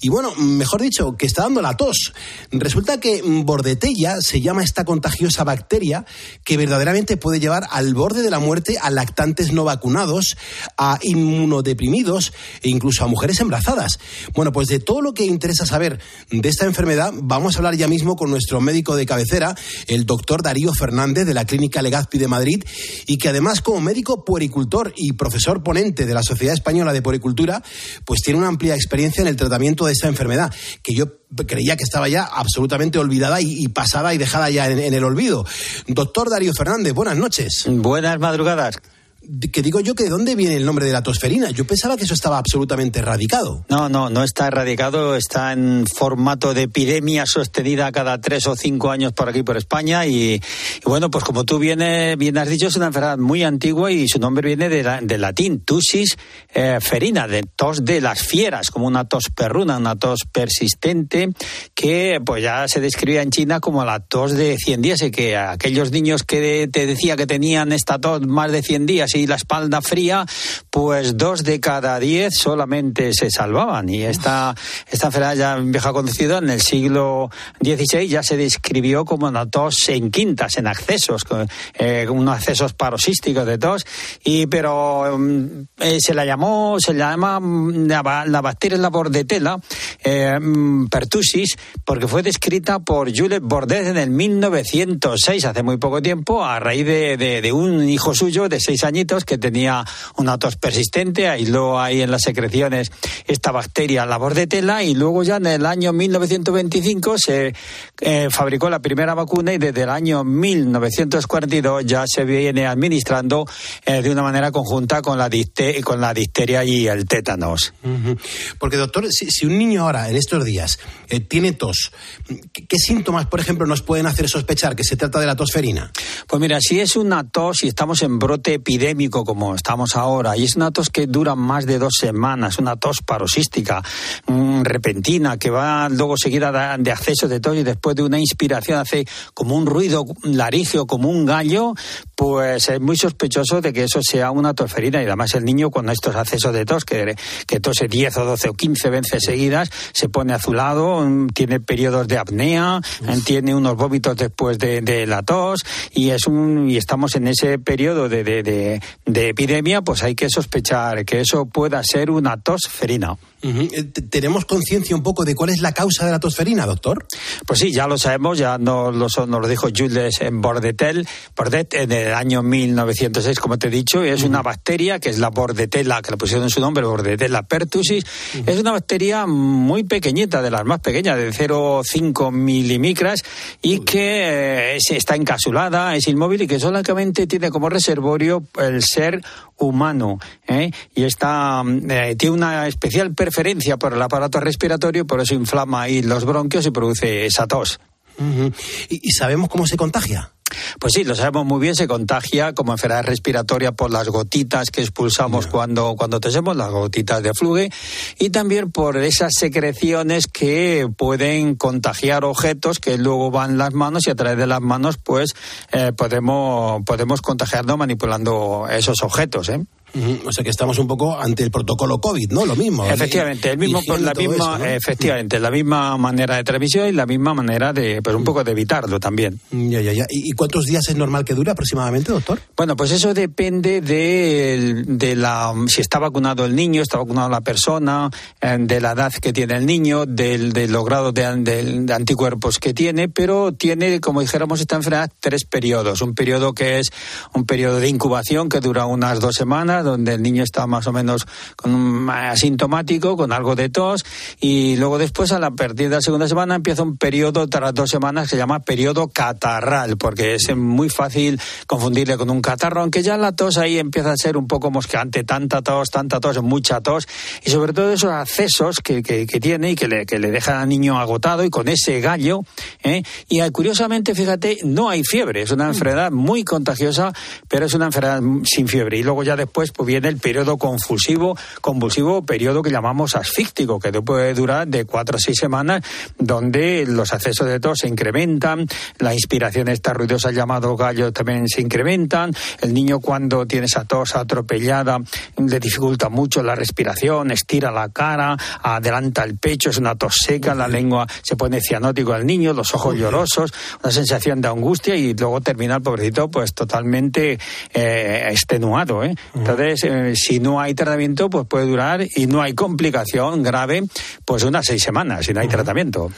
Y bueno, mejor dicho, que está dando la tos. Resulta que bordetella se llama esta contagiosa bacteria que verdaderamente puede llevar al borde de la muerte a lactantes no vacunados, a inmunodeprimidos e incluso a mujeres embarazadas. Bueno, pues de todo lo que interesa saber de esta enfermedad, vamos a hablar ya mismo con nuestro médico de cabecera, el doctor Darío Fernández de la Clínica Legazpi de Madrid, y que además como médico puericultor y profesor ponente de la Sociedad Española de Puericultura, pues tiene una amplia experiencia en el tratamiento de esta enfermedad, que yo creía que estaba ya absolutamente olvidada y, pasada y dejada ya en, en el olvido. Doctor Darío Fernández, buenas noches. Buenas madrugadas. Que digo yo que de dónde viene el nombre de la tosferina. Yo pensaba que eso estaba absolutamente erradicado. No, no, no está erradicado, está en formato de epidemia sostenida cada tres o cinco años por aquí, por España. Y, y bueno, pues como tú bien, bien has dicho, es una enfermedad muy antigua y su nombre viene de del latín, tusis eh, ferina, de tos de las fieras, como una tos perruna, una tos persistente que pues ya se describía en China como la tos de 100 días y que aquellos niños que te decía que tenían esta tos más de 100 días y la espalda fría, pues dos de cada diez solamente se salvaban. Y esta, esta enfermedad ya vieja conocida en el siglo XVI ya se describió como una tos en quintas, en accesos, con, eh, unos accesos paroxísticos de tos. Y, pero mm, eh, se la llamó, se la llama mm, la, la bacteria la bordetela, eh, mm, pertussis, porque fue descrita por Jules Bordet en el 1906, hace muy poco tiempo, a raíz de, de- de un hijo suyo de seis que tenía una tos persistente, aisló ahí en las secreciones esta bacteria, la bordetela, y luego ya en el año 1925 se eh, fabricó la primera vacuna y desde el año 1942 ya se viene administrando eh, de una manera conjunta con la, con la difteria y el tétanos. Porque, doctor, si, si un niño ahora, en estos días, eh, tiene tos, ¿qué, qué síntomas, por ejemplo, nos pueden hacer sospechar que se trata de la tosferina? Pues mira, si es una tos y estamos en brote epidémico como estamos ahora, y es una tos que dura más de dos semanas, una tos paroxística, mm, repentina, que va luego seguida de, de acceso de tos y después de una inspiración hace como un ruido larígeo, como un gallo, pues es muy sospechoso de que eso sea una tosferina. Y además el niño con estos accesos de tos, que, que tose 10 o 12 o 15 veces seguidas, se pone azulado, mm, tiene periodos de apnea, eh, tiene unos vómitos después de, de la tos y es un y estamos en ese periodo de, de, de- de epidemia, pues hay que sospechar que eso pueda ser una tosferina. Eh, te- ¿Tenemos conciencia un poco de cuál es la causa de la tosferina, doctor? Pues sí, ya lo sabemos, ya nos lo, nos lo dijo Jules Bordetel, Bordet en el año 1906, como te he dicho, y es una bacteria que es la Bordetella, que le pusieron su nombre, Bordetella pertussis. Es una bacteria muy pequeñita, de las más pequeñas, de 0,5 milimicras, y que eh, es- está encapsulada, es inmóvil y que solamente tiene como reservorio el ser humano ¿eh? y está mm, eh, tiene una especial preferencia por el aparato respiratorio por eso inflama ahí los bronquios y produce esa tos ¿Y, y sabemos cómo se contagia? pues sí, lo sabemos muy bien, se contagia como enfermedad respiratoria por las gotitas que expulsamos cuando, cuando tosemos, las gotitas de fluge, y también por esas secreciones que pueden contagiar objetos que luego van las manos y a través de las manos pues eh, podemos, podemos contagiarnos manipulando esos objetos. ¿eh? O sea que estamos un poco ante el protocolo COVID, ¿no? Lo mismo. Efectivamente, el mismo, la misma, eso, ¿no? efectivamente, la misma manera de transmisión y la misma manera de, pues un poco de evitarlo también. Ya, ya, ya. ¿Y cuántos días es normal que dure aproximadamente, doctor? Bueno, pues eso depende de, de la si está vacunado el niño, está vacunado la persona, eh, de la edad que tiene el niño, del, de los grados de, del- de anticuerpos que tiene, pero tiene, como dijéramos, esta enfermedad tres periodos. Un periodo que es un periodo de incubación que dura unas dos semanas, donde el niño está más o menos con un asintomático, con algo de tos, y luego después, a la partir de la segunda semana, empieza un periodo tras dos semanas que se llama periodo catarral, porque es muy fácil confundirle con un catarro, aunque ya la tos ahí empieza a ser un poco mosqueante, tanta tos, tanta tos, mucha tos, y sobre todo esos accesos que, que- que tiene y que le, que le dejan al niño agotado y con ese gallo. ¿eh? Y ah, curiosamente, fíjate, no hay fiebre, es una enfermedad muy contagiosa, pero es una enfermedad sin fiebre. Y luego ya después viene el periodo confusivo, convulsivo, periodo que llamamos asfíctico, que puede durar de cuatro a seis semanas, donde los accesos de tos se incrementan, la inspiración esta ruidosa llamado gallo también se incrementan, el niño cuando tiene esa tos atropellada le dificulta mucho la respiración, estira la cara, adelanta el pecho, es una tos seca, la lengua se pone cianótico al niño, los ojos llorosos, una sensación de angustia y luego termina el pobrecito pues totalmente eh, extenuado. ¿eh? Entonces, eh, si no hay tratamiento, pues puede durar y no hay complicación grave, pues unas seis semanas si no hay tratamiento.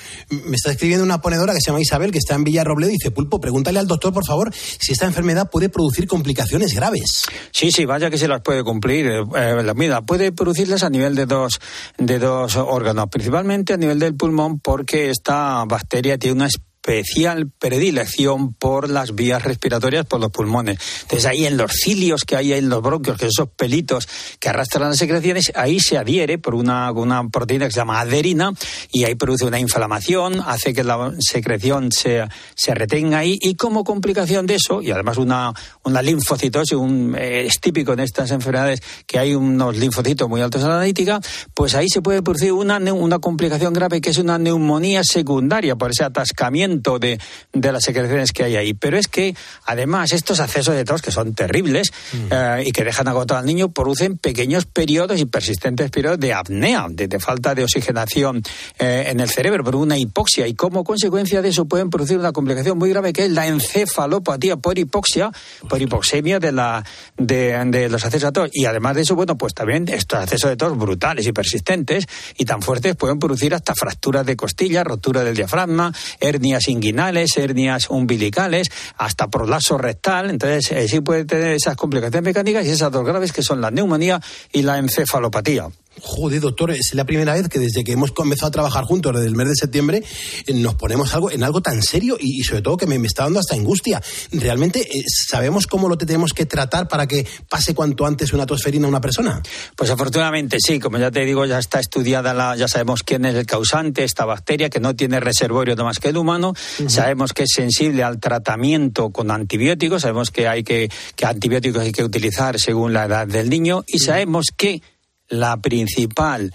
Me está escribiendo una ponedora que se llama Isabel, que está en Villarrobledo, y dice, Pulpo, pregúntale al doctor, por favor, si esta enfermedad puede producir complicaciones graves. Sí, sí, vaya que se las puede cumplir. Eh, la- mira, puede producirlas a nivel de dos, de dos órganos, principalmente a nivel del pulmón, porque esta bacteria tiene una especial predilección por las vías respiratorias, por los pulmones. Entonces ahí en los cilios que hay en los bronquios, que son esos pelitos que arrastran las secreciones, ahí se adhiere por una, una proteína que se llama aderina y ahí produce una inflamación, hace que la secreción se, se retenga ahí y como complicación de eso, y además una, una linfocitosis, un, eh, es típico en estas enfermedades que hay unos linfocitos muy altos en la analítica, pues ahí se puede producir una, una complicación grave que es una neumonía secundaria por ese atascamiento de, de las secreciones que hay ahí. Pero es que, además, estos accesos de tos, que son terribles eh, y que dejan agotado al niño, producen pequeños periodos y persistentes periodos de apnea, de, de falta de oxigenación eh, en el cerebro, por una hipoxia. Y como consecuencia de eso pueden producir una complicación muy grave que es la encefalopatía por hipoxia, por hipoxemia de, la, de, de los accesos a tos. Y además de eso, bueno, pues también estos accesos de tos brutales y persistentes y tan fuertes pueden producir hasta fracturas de costilla, rotura del diafragma, hernias inguinales, hernias umbilicales, hasta prolapso rectal. Entonces, eh, sí puede tener esas complicaciones mecánicas y esas dos graves que son la neumonía y la encefalopatía. Joder, doctor, es la primera vez que desde que hemos comenzado a trabajar juntos, desde el mes de septiembre, eh, nos ponemos algo en algo tan serio y, y sobre todo que me, me, está dando hasta angustia. Realmente, eh, ¿sabemos cómo lo tenemos que tratar para que pase cuanto antes una tosferina a una persona? Pues afortunadamente sí, como ya te digo, ya está estudiada, la, ya sabemos quién es el causante, esta bacteria que no tiene reservorio no más que el humano, uh -huh. sabemos que es sensible al tratamiento con antibióticos, sabemos que hay que, que antibióticos hay que utilizar según la edad del niño y uh -huh. sabemos que la principal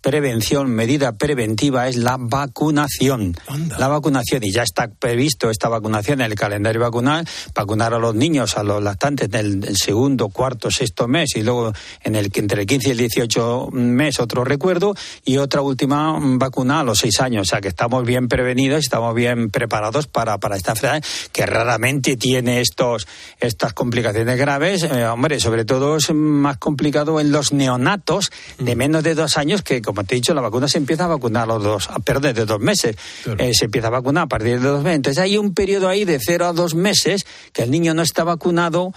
prevención, medida preventiva es la vacunación. Anda. La vacunación, y ya está previsto esta vacunación en el calendario vacunal, vacunar a los niños, a los lactantes en el, segundo, cuarto, sexto mes y luego en el entre el 15 y el 18 mes otro recuerdo y otra última vacuna a los seis años. O sea que estamos bien prevenidos, estamos bien preparados para, para esta enfermedad que raramente tiene estos, estas complicaciones graves. Eh, hombre, sobre todo es más complicado en los neonatos de menos de dos años que como te he dicho, la vacuna se empieza a vacunar a los dos, perdón, desde dos meses. Claro. Eh, se empieza a vacunar a partir de dos meses. Entonces hay un periodo ahí de cero a dos meses que el niño no está vacunado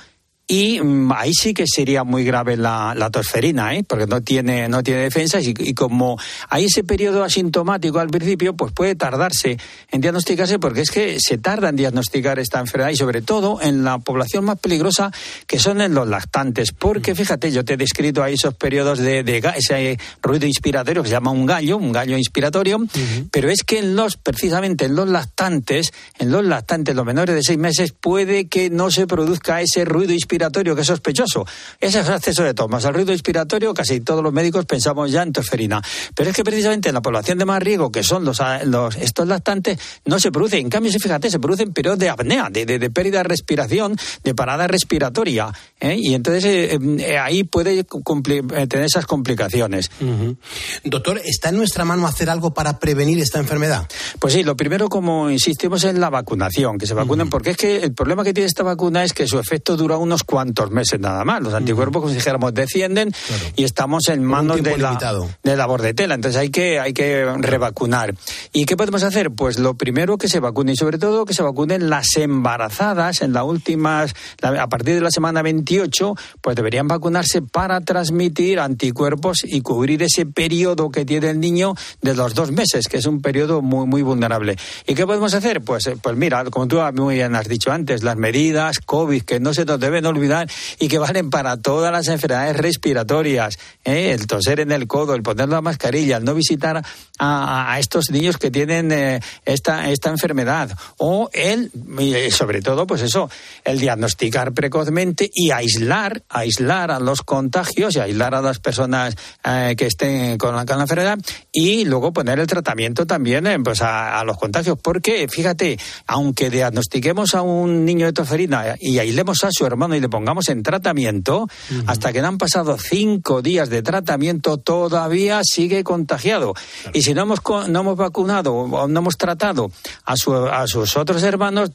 y mm, ahí sí que sería muy grave la, la tosferina, ¿eh? porque no tiene, no tiene defensas y, y, como hay ese periodo asintomático al principio, pues puede tardarse en diagnosticarse porque es que se tarda en diagnosticar esta enfermedad y sobre todo en la población más peligrosa que son en los lactantes. Porque fíjate, yo te he descrito ahí esos periodos de, de ese ruido inspiratorio que se llama un gallo, un gallo inspiratorio, uh -huh. pero es que en los, precisamente en los lactantes, en los lactantes, los menores de seis meses, puede que no se produzca ese ruido inspiratorio inspiratorio que es sospechoso. Ese es el acceso de tomas. Al ruido inspiratorio, casi todos los médicos pensamos ya en tosferina. Pero es que precisamente en la población de más riesgo, que son los, los estos lactantes, no se produce. En cambio, si fíjate, se produce en periodos de apnea, de, de, de pérdida de respiración, de parada respiratoria. ¿eh? Y entonces eh, eh, ahí puede tener esas complicaciones. Uh -huh. Doctor, ¿está en nuestra mano hacer algo para prevenir esta enfermedad? Pues sí, lo primero, como insistimos, en la vacunación, que se vacunen, uh -huh. porque es que el problema que tiene esta vacuna es que su efecto dura unos cuantos meses nada más. Los anticuerpos, como si dijéramos, descienden claro. y estamos en manos de la, de la bordetela. Entonces hay que, hay que revacunar. ¿Y qué podemos hacer? Pues lo primero que se vacune y sobre todo que se vacunen las embarazadas en las últimas, a partir de la semana 28, pues deberían vacunarse para transmitir anticuerpos y cubrir ese periodo que tiene el niño de los dos meses, que es un periodo muy, muy vulnerable. ¿Y qué podemos hacer? Pues, pues mira, como tú muy bien has dicho antes, las medidas COVID que no se nos deben olvidar y que valen para todas las enfermedades respiratorias, ¿eh? el toser en el codo, el poner la mascarilla, el no visitar a, estos niños que tienen eh, esta, esta enfermedad, o el, y sobre todo, pues eso, el diagnosticar precozmente y aislar, aislar a los contagios y aislar a las personas eh, que estén con la, enfermedad y luego poner el tratamiento también eh, pues a, los contagios, porque fíjate, aunque diagnostiquemos a un niño de tosferina y aislemos a su hermano y le pongamos en tratamiento, uh -huh. hasta que no han pasado cinco días de tratamiento, todavía sigue contagiado. Claro. Y si no hemos, no hemos vacunado o no hemos tratado a, su, a sus otros hermanos,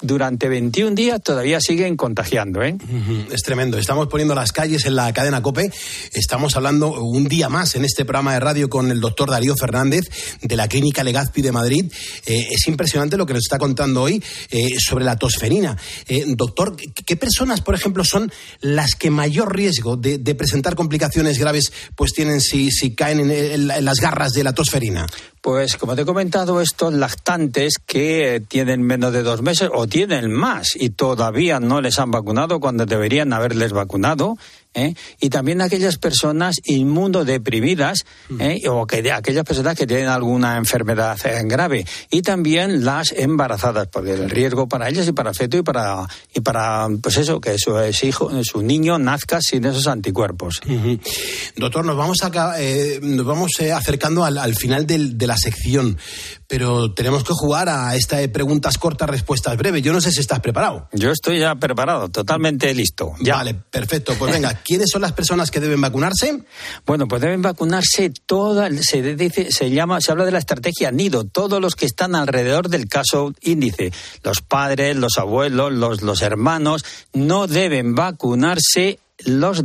durante 21 días todavía siguen contagiando. ¿eh? Es tremendo. Estamos poniendo las calles en la cadena COPE. Estamos hablando un día más en este programa de radio con el doctor Darío Fernández de la Clínica Legazpi de Madrid. Eh, es impresionante lo que nos está contando hoy eh, sobre la tosferina. Eh, doctor, ¿qué personas, por ejemplo, son las que mayor riesgo de, presentar complicaciones graves pues tienen si, caen en, en, en las garras de la tosferina? Pues como te he comentado, estos lactantes que tienen menos de dos meses o tienen más y todavía no les han vacunado cuando deberían haberles vacunado, ¿eh? y también aquellas personas inmunodeprimidas ¿eh? o que de aquellas personas que tienen alguna enfermedad grave y también las embarazadas porque el riesgo para ellas y para el feto y para y para pues eso que su, hijo su niño nazca sin esos anticuerpos uh -huh. doctor nos vamos acá eh, nos vamos eh, acercando al, al final del, de la sección pero tenemos que jugar a esta de preguntas cortas, respuestas breves. Yo no sé si estás preparado. Yo estoy ya preparado, totalmente listo. Ya. Vale, perfecto. Pues venga, ¿quiénes son las personas que deben vacunarse? Bueno, pues deben vacunarse toda, se dice, se llama, se habla de la estrategia nido, todos los que están alrededor del caso índice, los padres, los abuelos, los, los hermanos, no deben vacunarse los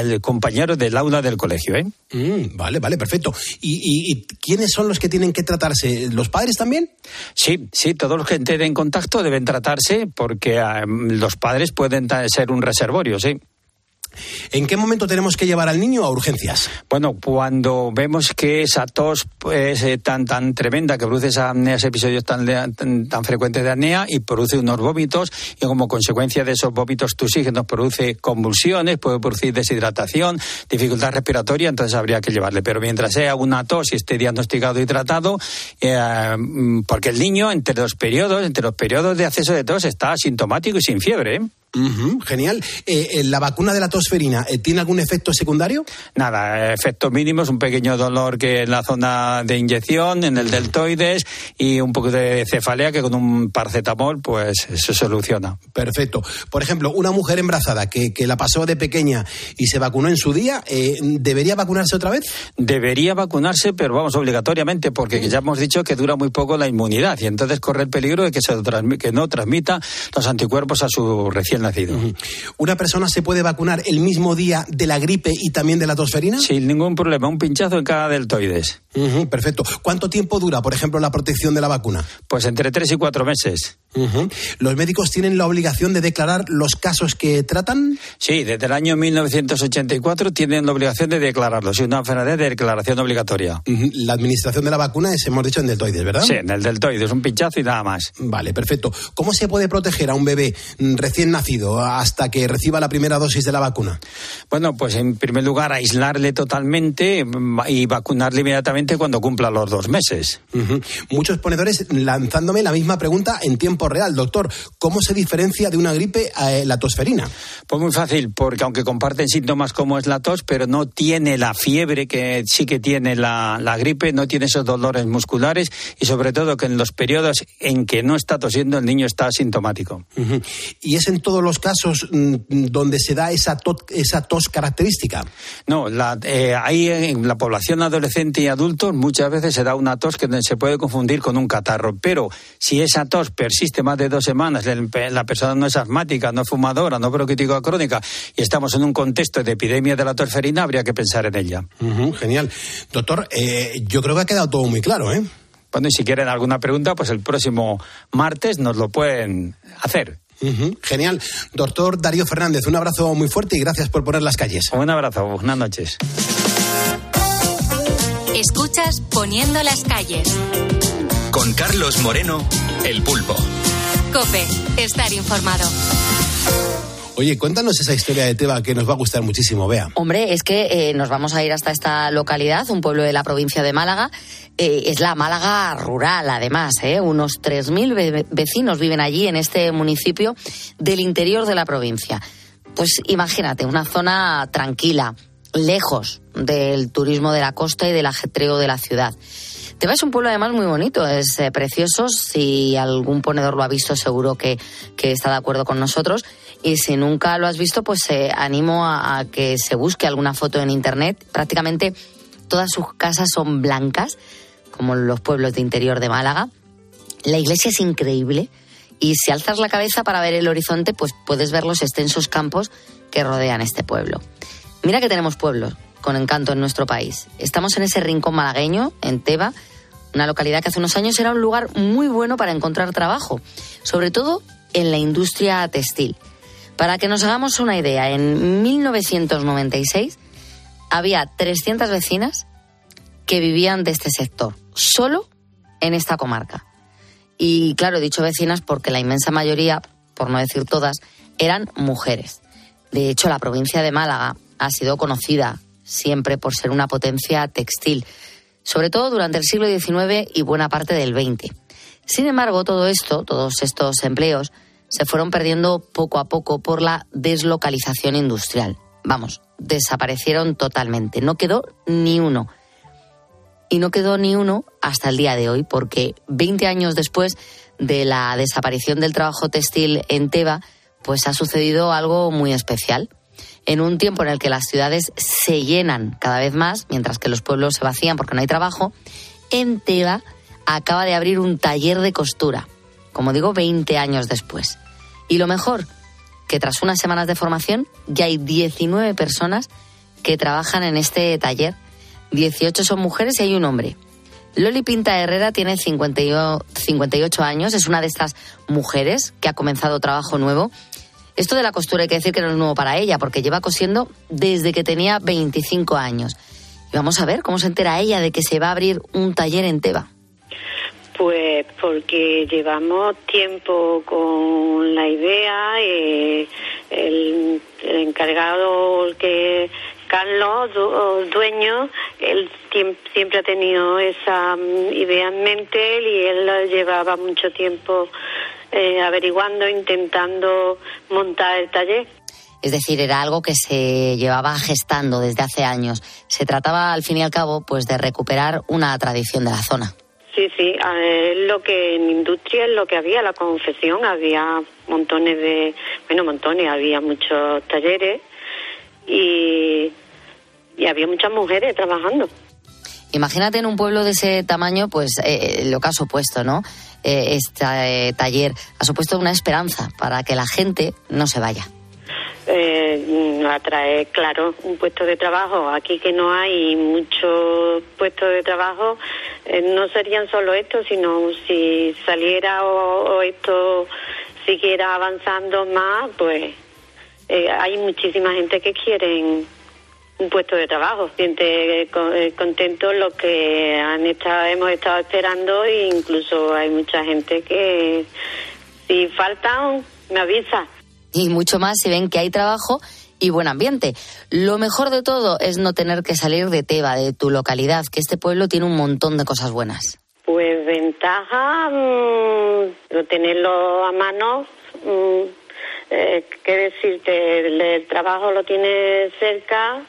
el compañero del aula del colegio, ¿eh? Mm, vale, vale, perfecto. ¿Y, y, y quiénes son los que tienen que tratarse? ¿Los padres también? Sí, sí, todos los que entren en contacto deben tratarse porque eh, los padres pueden ser un reservorio, sí. ¿En qué momento tenemos que llevar al niño a urgencias? Bueno, cuando vemos que esa tos es eh, tan tan tremenda que produce esa apnea, ese episodios tan, tan, frecuentes de apnea y produce unos vómitos y como consecuencia de esos vómitos tu oxígeno produce convulsiones, puede producir deshidratación, dificultad respiratoria, entonces habría que llevarle. Pero mientras sea una tos y esté diagnosticado y tratado, eh, mm, porque el niño entre los periodos, entre los periodos de acceso de tos está asintomático y sin fiebre. ¿eh? Genial. Eh, eh, ¿La vacuna de la tosferina eh, tiene algún efecto secundario? Nada, efectos mínimos, un pequeño dolor que en la zona de inyección, en el deltoides y un poco de cefalea que con un paracetamol pues se soluciona. Perfecto. Por ejemplo, una mujer embarazada que, que la pasó de pequeña y se vacunó en su día, eh, ¿debería vacunarse otra vez? Debería vacunarse, pero vamos, obligatoriamente, porque ya hemos dicho que dura muy poco la inmunidad y entonces corre el peligro de que, se que no transmita los anticuerpos a su recién nacido. ¿Una persona se puede vacunar el mismo día de la gripe y también de la tosferina? Sin ningún problema, un pinchazo en cada deltoides. Perfecto. ¿Cuánto tiempo dura, por ejemplo, la protección de la vacuna? Pues entre tres y cuatro meses. ¿Los médicos tienen la obligación de declarar los casos que tratan? Sí, desde el año 1984 tienen la obligación de declararlo. Es una enfermedad de declaración obligatoria. La administración de la vacuna es, hemos dicho, en deltoides, ¿verdad? Sí, en el deltoides, un pinchazo y nada más. Vale, perfecto. ¿Cómo se puede proteger a un bebé recién nacido hasta que reciba la primera dosis de la vacuna? Bueno, pues en primer lugar aislarle totalmente mm, y vacunarle inmediatamente cuando cumpla los dos meses. Muchos ponedores lanzándome la misma pregunta en tiempo real, doctor. ¿Cómo se diferencia de una gripe a eh, la tosferina? Pues muy fácil, porque aunque comparten síntomas como es la tos, pero no tiene la fiebre que sí que tiene la, la gripe, no tiene esos dolores musculares y sobre todo que en los periodos en que no está tosiendo el niño está asintomático. ¿Y es en todos los casos mm, donde se da esa, to- esa tos característica? No, la, eh, ahí en la población adolescente y adultos muchas veces se da una tos que se puede confundir con un catarro, pero si esa tos persiste más de dos semanas, la persona no es asmática, no es fumadora, no bronquítica crónica y estamos en un contexto de epidemia de la tosferina, habría que pensar en ella. Genial. Doctor, eh, yo creo que ha quedado todo muy claro, ¿eh? Bueno, y si quieren alguna pregunta, pues el próximo martes nos lo pueden hacer. Genial. Doctor Darío Fernández, un abrazo muy fuerte y gracias por poner las calles. Un abrazo, buenas noches. Escuchas Poniendo las calles. Con Carlos Moreno, El Pulpo. Cope, estar informado. Oye, cuéntanos esa historia de Teba que nos va a gustar muchísimo, vea. Hombre, es que eh, nos vamos a ir hasta esta localidad, un pueblo de la provincia de Málaga. Eh, es la Málaga rural, además. ¿eh? Unos 3.000 ve- vecinos viven allí, en este municipio del interior de la provincia. Pues imagínate, una zona tranquila, lejos del turismo de la costa y del ajetreo de la ciudad. Teba es un pueblo además muy bonito, es eh, precioso. Si algún ponedor lo ha visto, seguro que, que está de acuerdo con nosotros. Y si nunca lo has visto, pues eh, animo a, a que se busque alguna foto en internet. Prácticamente todas sus casas son blancas, como los pueblos de interior de Málaga. La iglesia es increíble. Y si alzas la cabeza para ver el horizonte, pues puedes ver los extensos campos que rodean este pueblo. Mira que tenemos pueblos con encanto en nuestro país. Estamos en ese rincón malagueño, en Teba, una localidad que hace unos años era un lugar muy bueno para encontrar trabajo, sobre todo en la industria textil. Para que nos hagamos una idea, en 1996 había 300 vecinas que vivían de este sector, solo en esta comarca. Y claro, he dicho vecinas porque la inmensa mayoría, por no decir todas, eran mujeres. De hecho, la provincia de Málaga ha sido conocida siempre por ser una potencia textil, sobre todo durante el siglo XIX y buena parte del XX. Sin embargo, todo esto, todos estos empleos, se fueron perdiendo poco a poco por la deslocalización industrial. Vamos, desaparecieron totalmente, no quedó ni uno. y no quedó ni uno hasta el día de hoy, porque 20 años después de la desaparición del trabajo textil en Teba, pues ha sucedido algo muy especial. En un tiempo en el que las ciudades se llenan cada vez más, mientras que los pueblos se vacían porque no hay trabajo, en Teba acaba de abrir un taller de costura, como digo, 20 años después. Y lo mejor, que tras unas semanas de formación ya hay 19 personas que trabajan en este taller. 18 son mujeres y hay un hombre. Loli Pinta Herrera tiene 58 años, es una de estas mujeres que ha comenzado trabajo nuevo. Esto de la costura hay que decir que no es nuevo para ella, porque lleva cosiendo desde que tenía 25 años. Y vamos a ver cómo se entera ella de que se va a abrir un taller en Teba. Pues porque llevamos tiempo con la idea, eh, el, el, encargado, que Carlos, dueño, él siempre ha tenido esa mm, idea en mente y él llevaba mucho tiempo eh, averiguando, intentando montar el taller. Es decir, era algo que se llevaba gestando desde hace años. Se trataba, al fin y al cabo, pues de recuperar una tradición de la zona. Sí, sí, es lo que en industria es lo que había, la confección, había montones de, bueno, montones, había muchos talleres y y había muchas mujeres trabajando. Imagínate en un pueblo de ese tamaño, pues eh, lo que ha supuesto, ¿no? Eh, este taller ha supuesto una esperanza para que la gente no se vaya. Eh, atrae, claro, un puesto de trabajo. Aquí que no hay muchos puestos de trabajo, eh, no serían solo estos, sino si saliera o, o esto siguiera avanzando más, pues hay muchísima gente que quieren un puesto de trabajo. Siente eh, contento lo que han estado, hemos estado esperando e incluso hay mucha gente que si faltan me avisa. Y mucho más si ven que hay trabajo y buen ambiente. Lo mejor de todo es no tener que salir de Teba, de tu localidad, que este pueblo tiene un montón de cosas buenas. Pues ventaja, mmm, tenerlo a mano. Mmm, eh, ¿Qué decirte? el trabajo lo tiene cerca,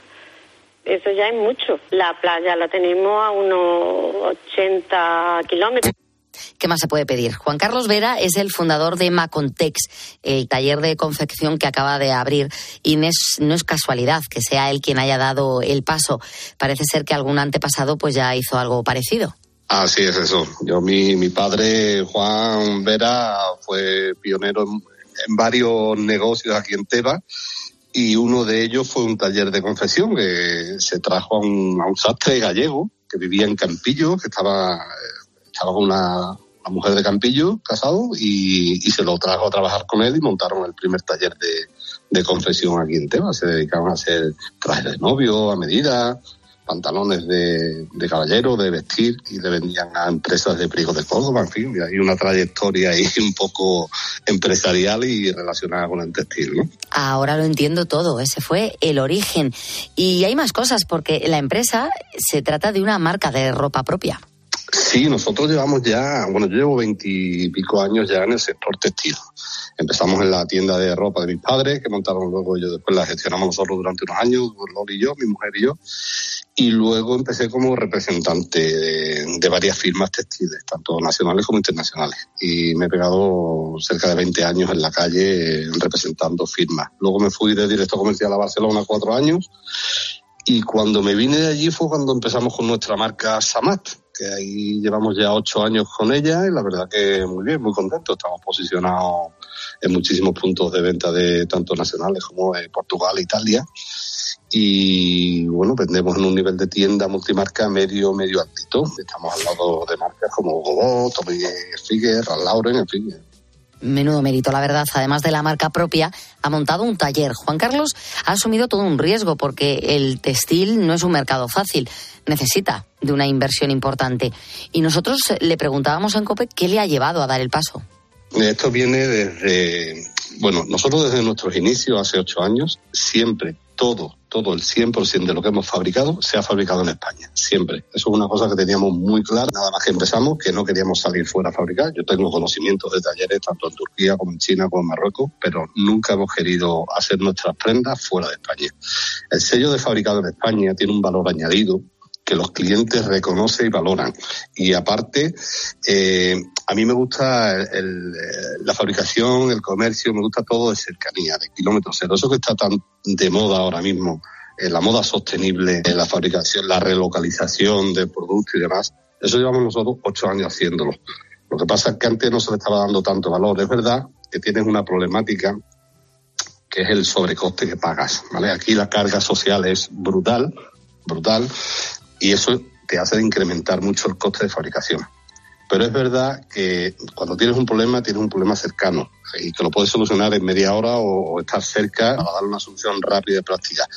eso ya es mucho. La playa la tenemos a unos 80 kilómetros. ¿Qué más se puede pedir? Juan Carlos Vera es el fundador de Macontex, el taller de confección que acaba de abrir. Y no es, casualidad que sea él quien haya dado el paso. Parece ser que algún antepasado pues ya hizo algo parecido. Así es eso. Yo, mi, mi padre, Juan Vera, fue pionero en, varios negocios aquí en Teba y uno de ellos fue un taller de confesión que se trajo a un, a un sastre gallego que vivía en Campillo, que estaba, estaba con una, mujer de Campillo casado y, y, se lo trajo a trabajar con él y montaron el primer taller de, de confesión aquí en Tebas. Se dedicaban a hacer trajes de novio a medida, pantalones de, de, caballero, de vestir, y le vendían a empresas de Priego de Córdoba, en fin, y hay una trayectoria ahí un poco empresarial y relacionada con el textil, ¿no? Ahora lo entiendo todo, ese fue el origen. Y hay más cosas, porque la empresa se trata de una marca de ropa propia. Sí, nosotros llevamos ya, bueno, yo llevo veintipico años ya en el sector textil. Empezamos en la tienda de ropa de mis padres, que montaron luego, yo después la gestionamos nosotros durante unos años, Loli y yo, mi mujer y yo. Y luego empecé como representante de, varias firmas textiles, tanto nacionales como internacionales. Y me he pegado cerca de 20 años en la calle representando firmas. Luego me fui de directo comercial a Barcelona cuatro años. Y cuando me vine de allí fue cuando empezamos con nuestra marca Samat, que ahí llevamos ya ocho años con ella y la verdad que muy bien, muy contento. Estamos posicionados en muchísimos puntos de venta de tanto nacionales como de Portugal, Italia. Y bueno, vendemos en un nivel de tienda multimarca medio, medio altito. Estamos al lado de marcas como Godot, Tommy Hilfiger, Lauren, en fin. Menudo mérito, la verdad. Además de la marca propia, ha montado un taller. Juan Carlos ha asumido todo un riesgo porque el textil no es un mercado fácil. Necesita de una inversión importante. Y nosotros le preguntábamos en COPE qué le ha llevado a dar el paso. Esto viene desde, bueno, nosotros desde nuestros inicios, hace ocho años, siempre, todo, todo el 100% de lo que hemos fabricado se ha fabricado en España, siempre. Eso es una cosa que teníamos muy clara, nada más que empezamos, que no queríamos salir fuera a fabricar. Yo tengo conocimientos de talleres tanto en Turquía como en China como en Marruecos, pero nunca hemos querido hacer nuestras prendas fuera de España. El sello de fabricado en España tiene un valor añadido que los clientes reconocen y valoran. Y aparte, eh, a mí me gusta el- la fabricación, el comercio, me gusta todo de cercanía, de kilómetro cero. Eso que está tan de moda ahora mismo, eh, la moda sostenible, eh, la fabricación, la relocalización de productos y demás, eso llevamos nosotros ocho años haciéndolo. Lo que pasa es que antes no se le estaba dando tanto valor. Es verdad que tienes una problemática que es el sobrecoste que pagas, ¿vale? Aquí la carga social es brutal, brutal, y eso te hace incrementar mucho el coste de fabricación. Pero es verdad que cuando tienes un problema, tienes un problema cercano y que lo puedes solucionar en media hora o, estar cerca para dar una solución rápida y práctica.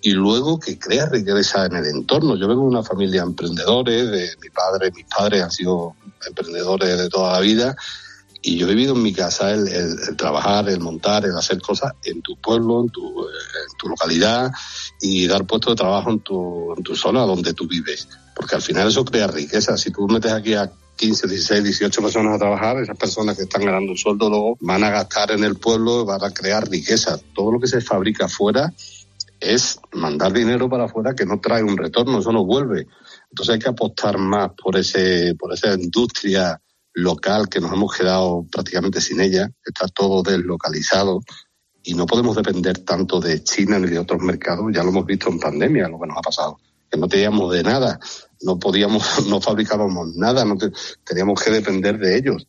Y luego que creas riqueza en el entorno. Yo vengo de una familia de emprendedores, de mi padre, mis padres han sido emprendedores de toda la vida y yo he vivido en mi casa el, trabajar, el montar, el hacer cosas en tu pueblo, en tu, en tu localidad y dar puestos de trabajo en tu, en tu zona donde tú vives. Porque al final eso crea riqueza. Si tú metes aquí a 15, 16, 18 personas a trabajar, esas personas que están ganando un sueldo luego van a gastar en el pueblo, van a crear riqueza. Todo lo que se fabrica afuera es mandar dinero para afuera que no trae un retorno, eso no vuelve. Entonces hay que apostar más por ese, por esa industria local que nos hemos quedado prácticamente sin ella, está todo deslocalizado y no podemos depender tanto de China ni de otros mercados, ya lo hemos visto en pandemia, lo que nos ha pasado, que no teníamos de nada, no podíamos, no fabricábamos nada, no te- teníamos que depender de ellos.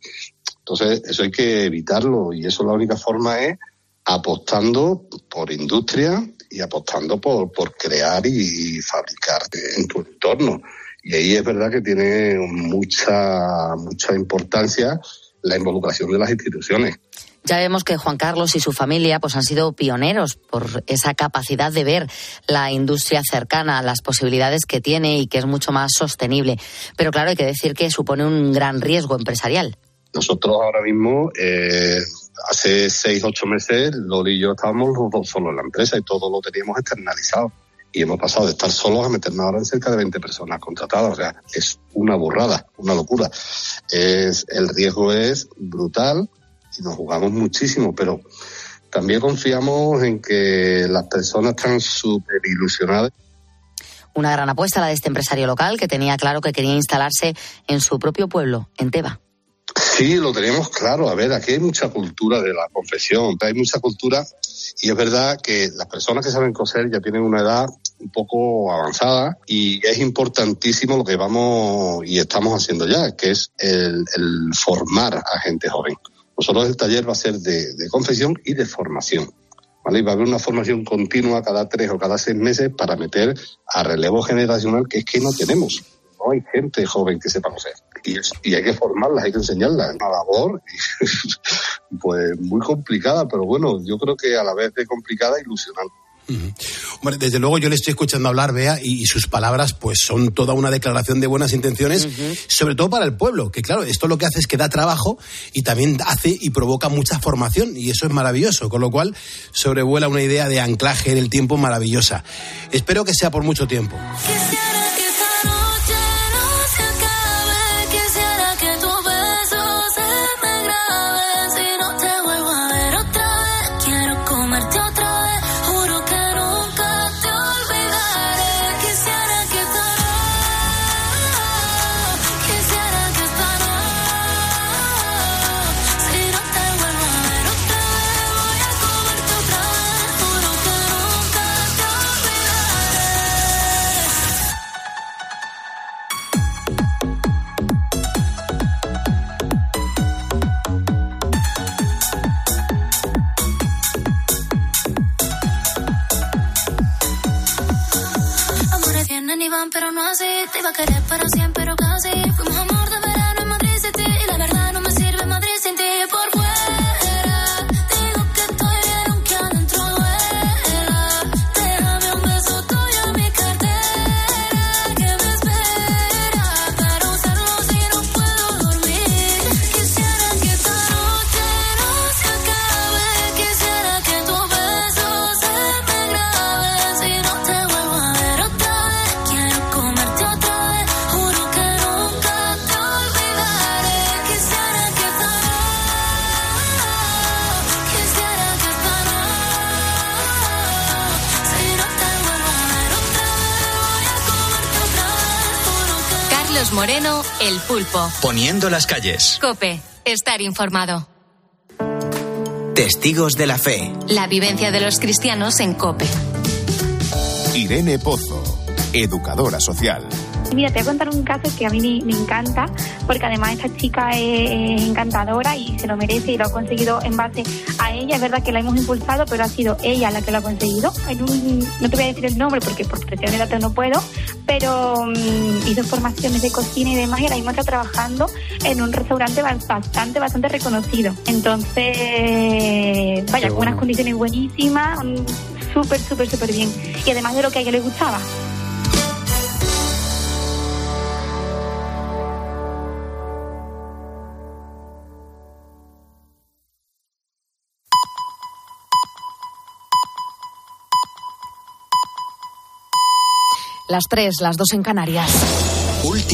Entonces, eso hay que evitarlo y eso la única forma es apostando por industria y apostando por, por crear y fabricar en tu entorno. Y ahí es verdad que tiene mucha, mucha importancia la involucración de las instituciones. Ya vemos que Juan Carlos y su familia pues han sido pioneros por esa capacidad de ver la industria cercana, las posibilidades que tiene y que es mucho más sostenible. Pero claro, hay que decir que supone un gran riesgo empresarial. Nosotros ahora mismo, eh, hace seis, ocho meses, Loli y yo estábamos los dos solos en la empresa y todo lo teníamos externalizado. Y hemos pasado de estar solos a meternos ahora en cerca de 20 personas contratadas. O sea, es una burrada, una locura. Es, el riesgo es brutal y nos jugamos muchísimo, pero también confiamos en que las personas están súper ilusionadas Una gran apuesta la de este empresario local que tenía claro que quería instalarse en su propio pueblo, en Teba. Sí, lo teníamos claro. A ver, aquí hay mucha cultura de la confesión, hay mucha cultura y es verdad que las personas que saben coser ya tienen una edad un poco avanzada y es importantísimo lo que vamos y estamos haciendo ya, que es el, formar a gente joven. Nosotros el taller va a ser de, de confesión y de formación. ¿Vale? Y va a haber una formación continua cada tres o cada seis meses para meter a relevo generacional que es que no tenemos. No hay gente joven que sepa coser. Y, es- y hay que formarlas, hay que enseñarlas. Es una labor pues muy complicada, pero bueno, yo creo que a la vez de complicada, ilusionante. Hombre, desde luego yo le estoy escuchando hablar, Bea, y, y sus palabras pues son toda una declaración de buenas intenciones, sobre todo para el pueblo, que claro, esto lo que hace es que da trabajo y también hace y provoca mucha formación, y eso es maravilloso, con lo cual sobrevuela una idea de anclaje en el tiempo maravillosa. Espero que sea por mucho tiempo. Van, pero no así. Te iba a querer para siempre, pero casi. Fuimos amor El Pulpo. Poniendo las calles. Cope, estar informado. Testigos de la fe. La vivencia de los cristianos en Cope. Irene Pozo, educadora social. Mira, te voy a contar un caso que a mí me, me encanta, porque además esta chica es, encantadora y se lo merece y lo ha conseguido en base a ella. Es verdad que la hemos impulsado, pero ha sido ella la que lo ha conseguido. En un, no te voy a decir el nombre porque por protección de datos no puedo, pero mm, hizo formaciones de cocina y demás y ahora mismo está trabajando en un restaurante ba- bastante, bastante reconocido. Entonces, vaya, Qué con bueno. unas condiciones buenísimas, un- súper, súper, súper bien. Y además de lo que a ella le gustaba. Las tres, las dos en Canarias. Última